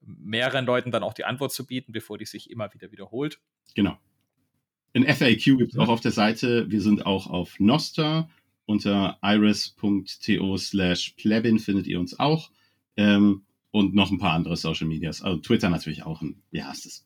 mehreren Leuten dann auch die Antwort zu bieten, bevor die sich immer wieder wiederholt. Genau. Ein FAQ gibt es auch auf der Seite. Wir sind auch auf Noster. Unter iris.to slash plebin findet ihr uns auch. Ähm, und noch ein paar andere Social Medias. Also Twitter natürlich auch. Ein, heißt es?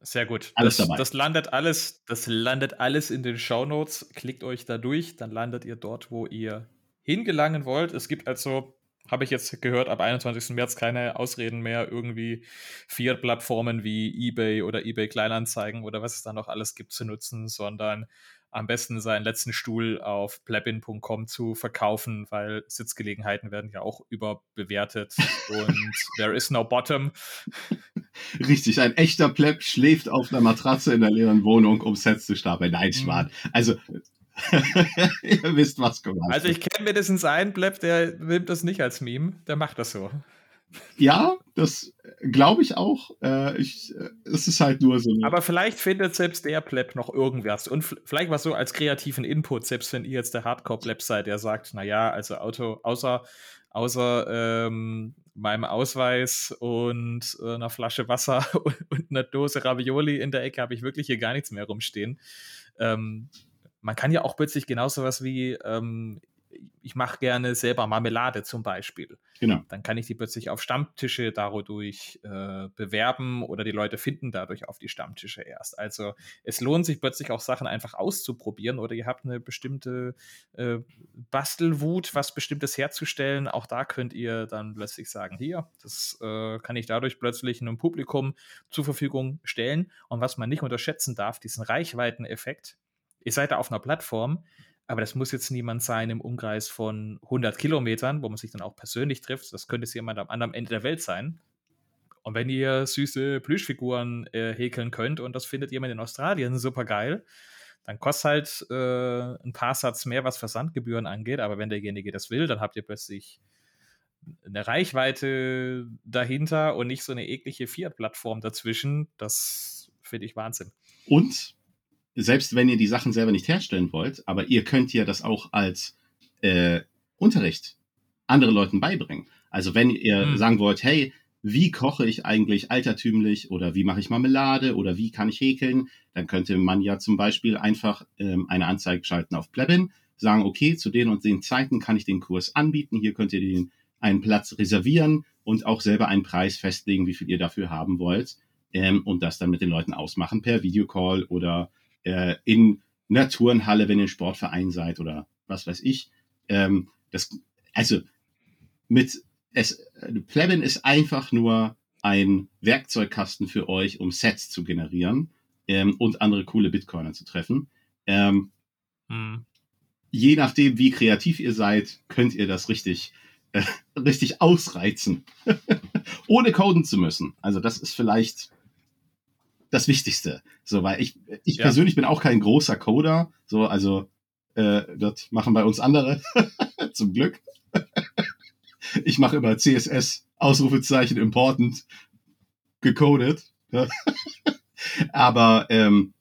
Sehr gut. Alles das, dabei. das landet alles, das landet alles in den Shownotes. Klickt euch da durch, dann landet ihr dort, wo ihr hingelangen wollt. Es gibt also, habe ich jetzt gehört, ab 21. März keine Ausreden mehr, irgendwie Fiat-Plattformen wie eBay oder eBay Kleinanzeigen oder was es da noch alles gibt zu nutzen, sondern am besten seinen letzten Stuhl auf plebin.com zu verkaufen, weil Sitzgelegenheiten werden ja auch überbewertet und <laughs> there is no bottom. Richtig, ein echter Pleb schläft auf einer Matratze in der leeren Wohnung, um Sets zu stapeln. Nein, Mhm. Schwan. Also, <laughs> ihr wisst, was gemeint Also ich kenne mindestens einen Pleb, der nimmt das nicht als Meme, der macht das so. Ja, das glaube ich auch. Äh, ich, äh, es ist halt nur so. Aber vielleicht findet selbst der Pleb noch irgendwas. Und vielleicht was so als kreativen Input, selbst wenn ihr jetzt der Hardcore-Pleb seid, der sagt, naja, also Auto, außer, außer ähm, meinem Ausweis und äh, einer Flasche Wasser <laughs> und, und einer Dose Ravioli in der Ecke habe ich wirklich hier gar nichts mehr rumstehen. Ähm, man kann ja auch plötzlich genauso was wie, ähm, ich mache gerne selber Marmelade zum Beispiel. Genau. Dann kann ich die plötzlich auf Stammtische dadurch äh, bewerben oder die Leute finden dadurch auf die Stammtische erst. Also es lohnt sich plötzlich auch Sachen einfach auszuprobieren oder ihr habt eine bestimmte äh, Bastelwut, was bestimmtes herzustellen. Auch da könnt ihr dann plötzlich sagen, hier, das äh, kann ich dadurch plötzlich einem Publikum zur Verfügung stellen. Und was man nicht unterschätzen darf, diesen Reichweiteneffekt. Ihr seid da auf einer Plattform, aber das muss jetzt niemand sein im Umkreis von 100 Kilometern, wo man sich dann auch persönlich trifft. Das könnte jetzt jemand am anderen Ende der Welt sein. Und wenn ihr süße Plüschfiguren äh, häkeln könnt und das findet jemand in Australien super geil, dann kostet halt äh, ein paar Satz mehr, was Versandgebühren angeht. Aber wenn derjenige das will, dann habt ihr plötzlich eine Reichweite dahinter und nicht so eine eklige Fiat-Plattform dazwischen. Das finde ich Wahnsinn. Und selbst wenn ihr die Sachen selber nicht herstellen wollt, aber ihr könnt ja das auch als äh, Unterricht anderen Leuten beibringen. Also wenn ihr Hm. sagen wollt, hey, wie koche ich eigentlich altertümlich oder wie mache ich Marmelade oder wie kann ich häkeln, dann könnte man ja zum Beispiel einfach ähm, eine Anzeige schalten auf Plebin, sagen, okay, zu den und den Zeiten kann ich den Kurs anbieten, hier könnt ihr den einen Platz reservieren und auch selber einen Preis festlegen, wie viel ihr dafür haben wollt ähm, und das dann mit den Leuten ausmachen per Videocall oder äh, in einer Turnhalle, wenn ihr ein Sportverein seid oder was weiß ich. Ähm, das, also mit es, Plebin ist einfach nur ein Werkzeugkasten für euch, um Sets zu generieren ähm, und andere coole Bitcoiner zu treffen. Ähm, Hm. je nachdem, wie kreativ ihr seid, könnt ihr das richtig, äh, <laughs> richtig ausreizen, <laughs> ohne coden zu müssen. Also das ist vielleicht das Wichtigste. So, weil ich, ich Ja. persönlich bin auch kein großer Coder. So, also äh, das machen bei uns andere, <laughs> zum Glück. ich mache immer CSS, Ausrufezeichen, important, gecodet. <laughs> Aber ähm,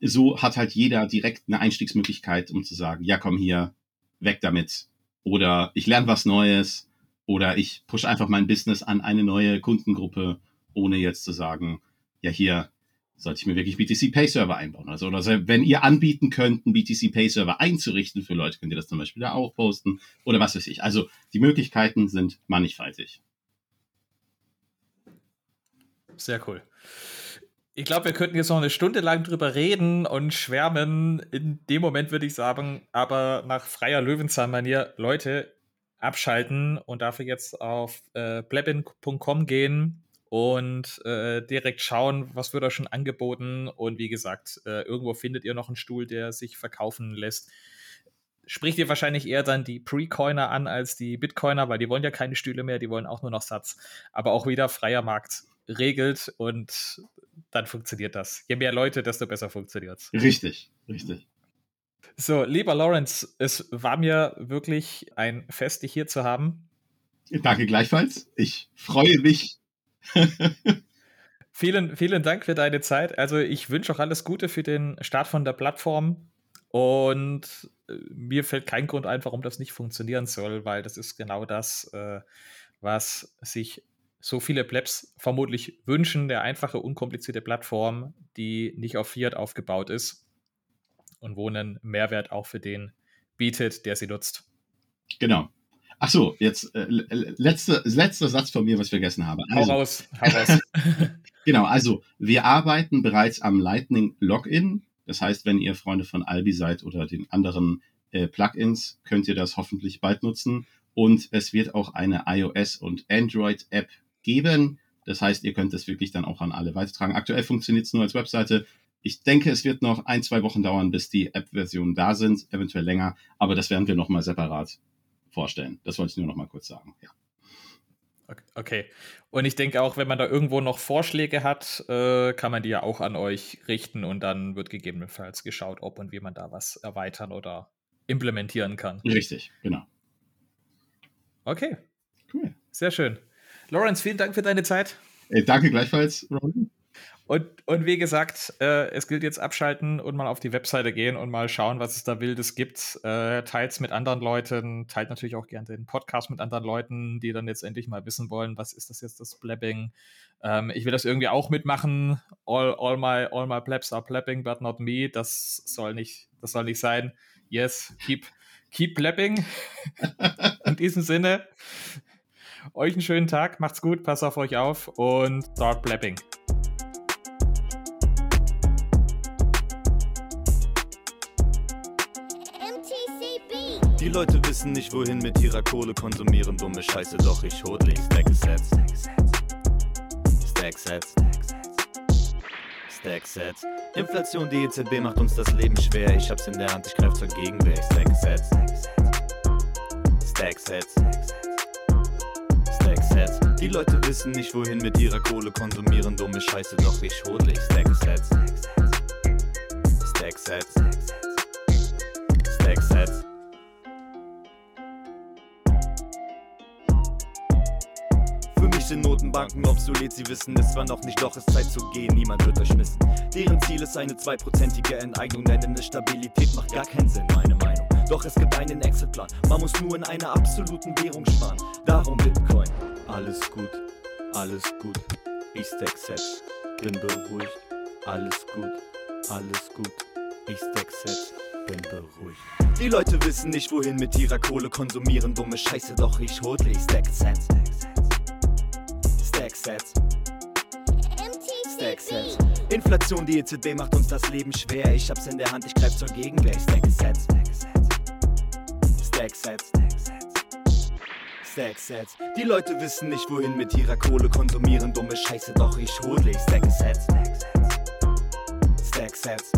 so hat halt jeder direkt eine Einstiegsmöglichkeit, um zu sagen, ja, komm hier, weg damit. Oder ich lerne was Neues. Oder ich push einfach mein Business an eine neue Kundengruppe, ohne jetzt zu sagen, ja, hier sollte ich mir wirklich BTC Pay Server einbauen. Also, oder wenn ihr anbieten könnt, einen BTC Pay Server einzurichten für Leute, könnt ihr das zum Beispiel da auch posten oder was weiß ich. Also, die Möglichkeiten sind mannigfaltig. Sehr cool. Ich glaube, wir könnten jetzt noch eine Stunde lang drüber reden und schwärmen. In dem Moment würde ich sagen, aber nach freier Löwenzahn-Manier, Leute, abschalten und dafür jetzt auf äh, plebin.com gehen und äh, direkt schauen, was wird da schon angeboten. Und wie gesagt, äh, irgendwo findet ihr noch einen Stuhl, der sich verkaufen lässt. Spricht ihr wahrscheinlich eher dann die Pre-Coiner an als die Bitcoiner, weil die wollen ja keine Stühle mehr, die wollen auch nur noch Satz. Aber auch wieder freier Markt regelt und dann funktioniert das. Je mehr Leute, desto besser funktioniert es. Richtig, richtig. So, lieber Lawrence, es war mir wirklich ein Fest, dich hier zu haben. Danke gleichfalls. Ich freue mich. Vielen, vielen Dank für deine Zeit. Also ich wünsche auch alles Gute für den Start von der Plattform. Und äh, mir fällt kein Grund ein, warum das nicht funktionieren soll, weil das ist genau das, äh, was sich so viele Plebs vermutlich wünschen. Der einfache, unkomplizierte Plattform, die nicht auf Fiat aufgebaut ist und wo einen Mehrwert auch für den bietet, der sie nutzt. Genau. Ach so, jetzt äh, letzter, letzter Satz von mir, was ich vergessen habe. Also, hau raus, hau raus. <laughs> genau, also wir arbeiten bereits am Lightning Login. Das heißt, wenn ihr Freunde von Albi seid oder den anderen äh, Plugins, könnt ihr das hoffentlich bald nutzen. Und es wird auch eine iOS- und Android-App geben. Das heißt, ihr könnt es wirklich dann auch an alle weitertragen. Aktuell funktioniert es nur als Webseite. Ich denke, es wird noch ein, zwei Wochen dauern, bis die App-Versionen da sind, eventuell länger, aber das werden wir nochmal separat vorstellen. Das wollte ich nur nochmal kurz sagen. Ja. Okay. Und ich denke auch, wenn man da irgendwo noch Vorschläge hat, äh, kann man die ja auch an euch richten und dann wird gegebenenfalls geschaut, ob und wie man da was erweitern oder implementieren kann. Richtig, genau. Okay. Cool. Sehr schön. Lawrence, vielen Dank für deine Zeit. Hey, danke gleichfalls, Ron. Und, und wie gesagt, äh, es gilt jetzt abschalten und mal auf die Webseite gehen und mal schauen, was es da Wildes gibt. Äh, teilt mit anderen Leuten, teilt natürlich auch gerne den Podcast mit anderen Leuten, die dann jetzt endlich mal wissen wollen, was ist das jetzt, das Blabbing. Ähm, ich will das irgendwie auch mitmachen. All, all, my, all my plebs are blabbing, but not me. Das soll nicht, das soll nicht sein. Yes, keep, keep blabbing. <laughs> In diesem Sinne, euch einen schönen Tag, macht's gut, passt auf euch auf und start blabbing. Die Leute wissen nicht, wohin mit ihrer Kohle konsumieren dumme Scheiße, doch ich hodl ich Stack Sets. Stack Sets. Stack Sets. Inflation, die EZB macht uns das Leben schwer. Ich hab's in der Hand, ich greif zur Gegenwehr. Stack Sets. Stack Sets. Stack Sets. Die Leute wissen nicht, wohin mit ihrer Kohle konsumieren dumme Scheiße, doch ich hodl ich Stack Sets. Stack Sets. Stack sind Notenbanken obsolet, sie wissen es zwar noch nicht, doch es ist Zeit zu gehen, niemand wird euch missen. Deren Ziel ist eine zweiprozentige Enteignung, nennen es Stabilität, macht gar keinen Sinn, meine Meinung. Doch es gibt einen Exitplan, man muss nur in einer absoluten Währung sparen. Darum Bitcoin. Alles gut, alles gut, ich stack set, bin beruhigt. Alles gut, alles gut, ich stack set, bin beruhigt. Die Leute wissen nicht, wohin mit ihrer Kohle konsumieren, dumme Scheiße, doch ich hodle, ich stack set. Stacksets. Stacksets. Inflation, die EZB macht uns das Leben schwer. Ich hab's in der Hand, ich greif zur Gegenwehr. Stacksets. Stacksets. Stacksets. Die Leute wissen nicht, wohin mit ihrer Kohle konsumieren. Dumme Scheiße, doch ich hodle. Stacksets. Stacksets.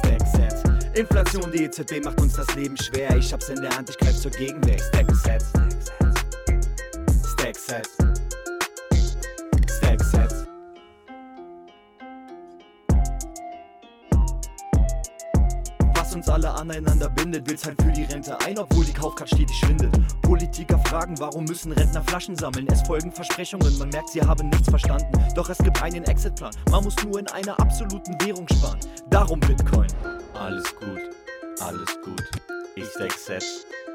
Stacksets. Inflation, die EZB macht uns das Leben schwer. Ich hab's in der Hand, ich greif zur Gegenwehr. Stacksets. Stacksets. Uns alle aneinander bindet, will halt für die Rente ein, obwohl die Kaufkraft stetig schwindet. Politiker fragen, warum müssen Rentner Flaschen sammeln? Es folgen Versprechungen, man merkt, sie haben nichts verstanden. Doch es gibt einen Exitplan, man muss nur in einer absoluten Währung sparen. Darum Bitcoin. Alles gut, alles gut. Ich Stackset,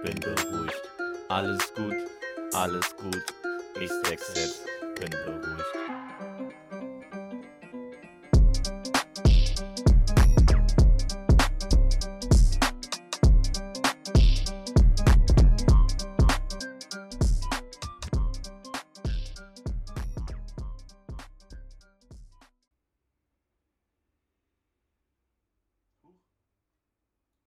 bin beruhigt. Alles gut, alles gut. Ich Stackset, bin beruhigt.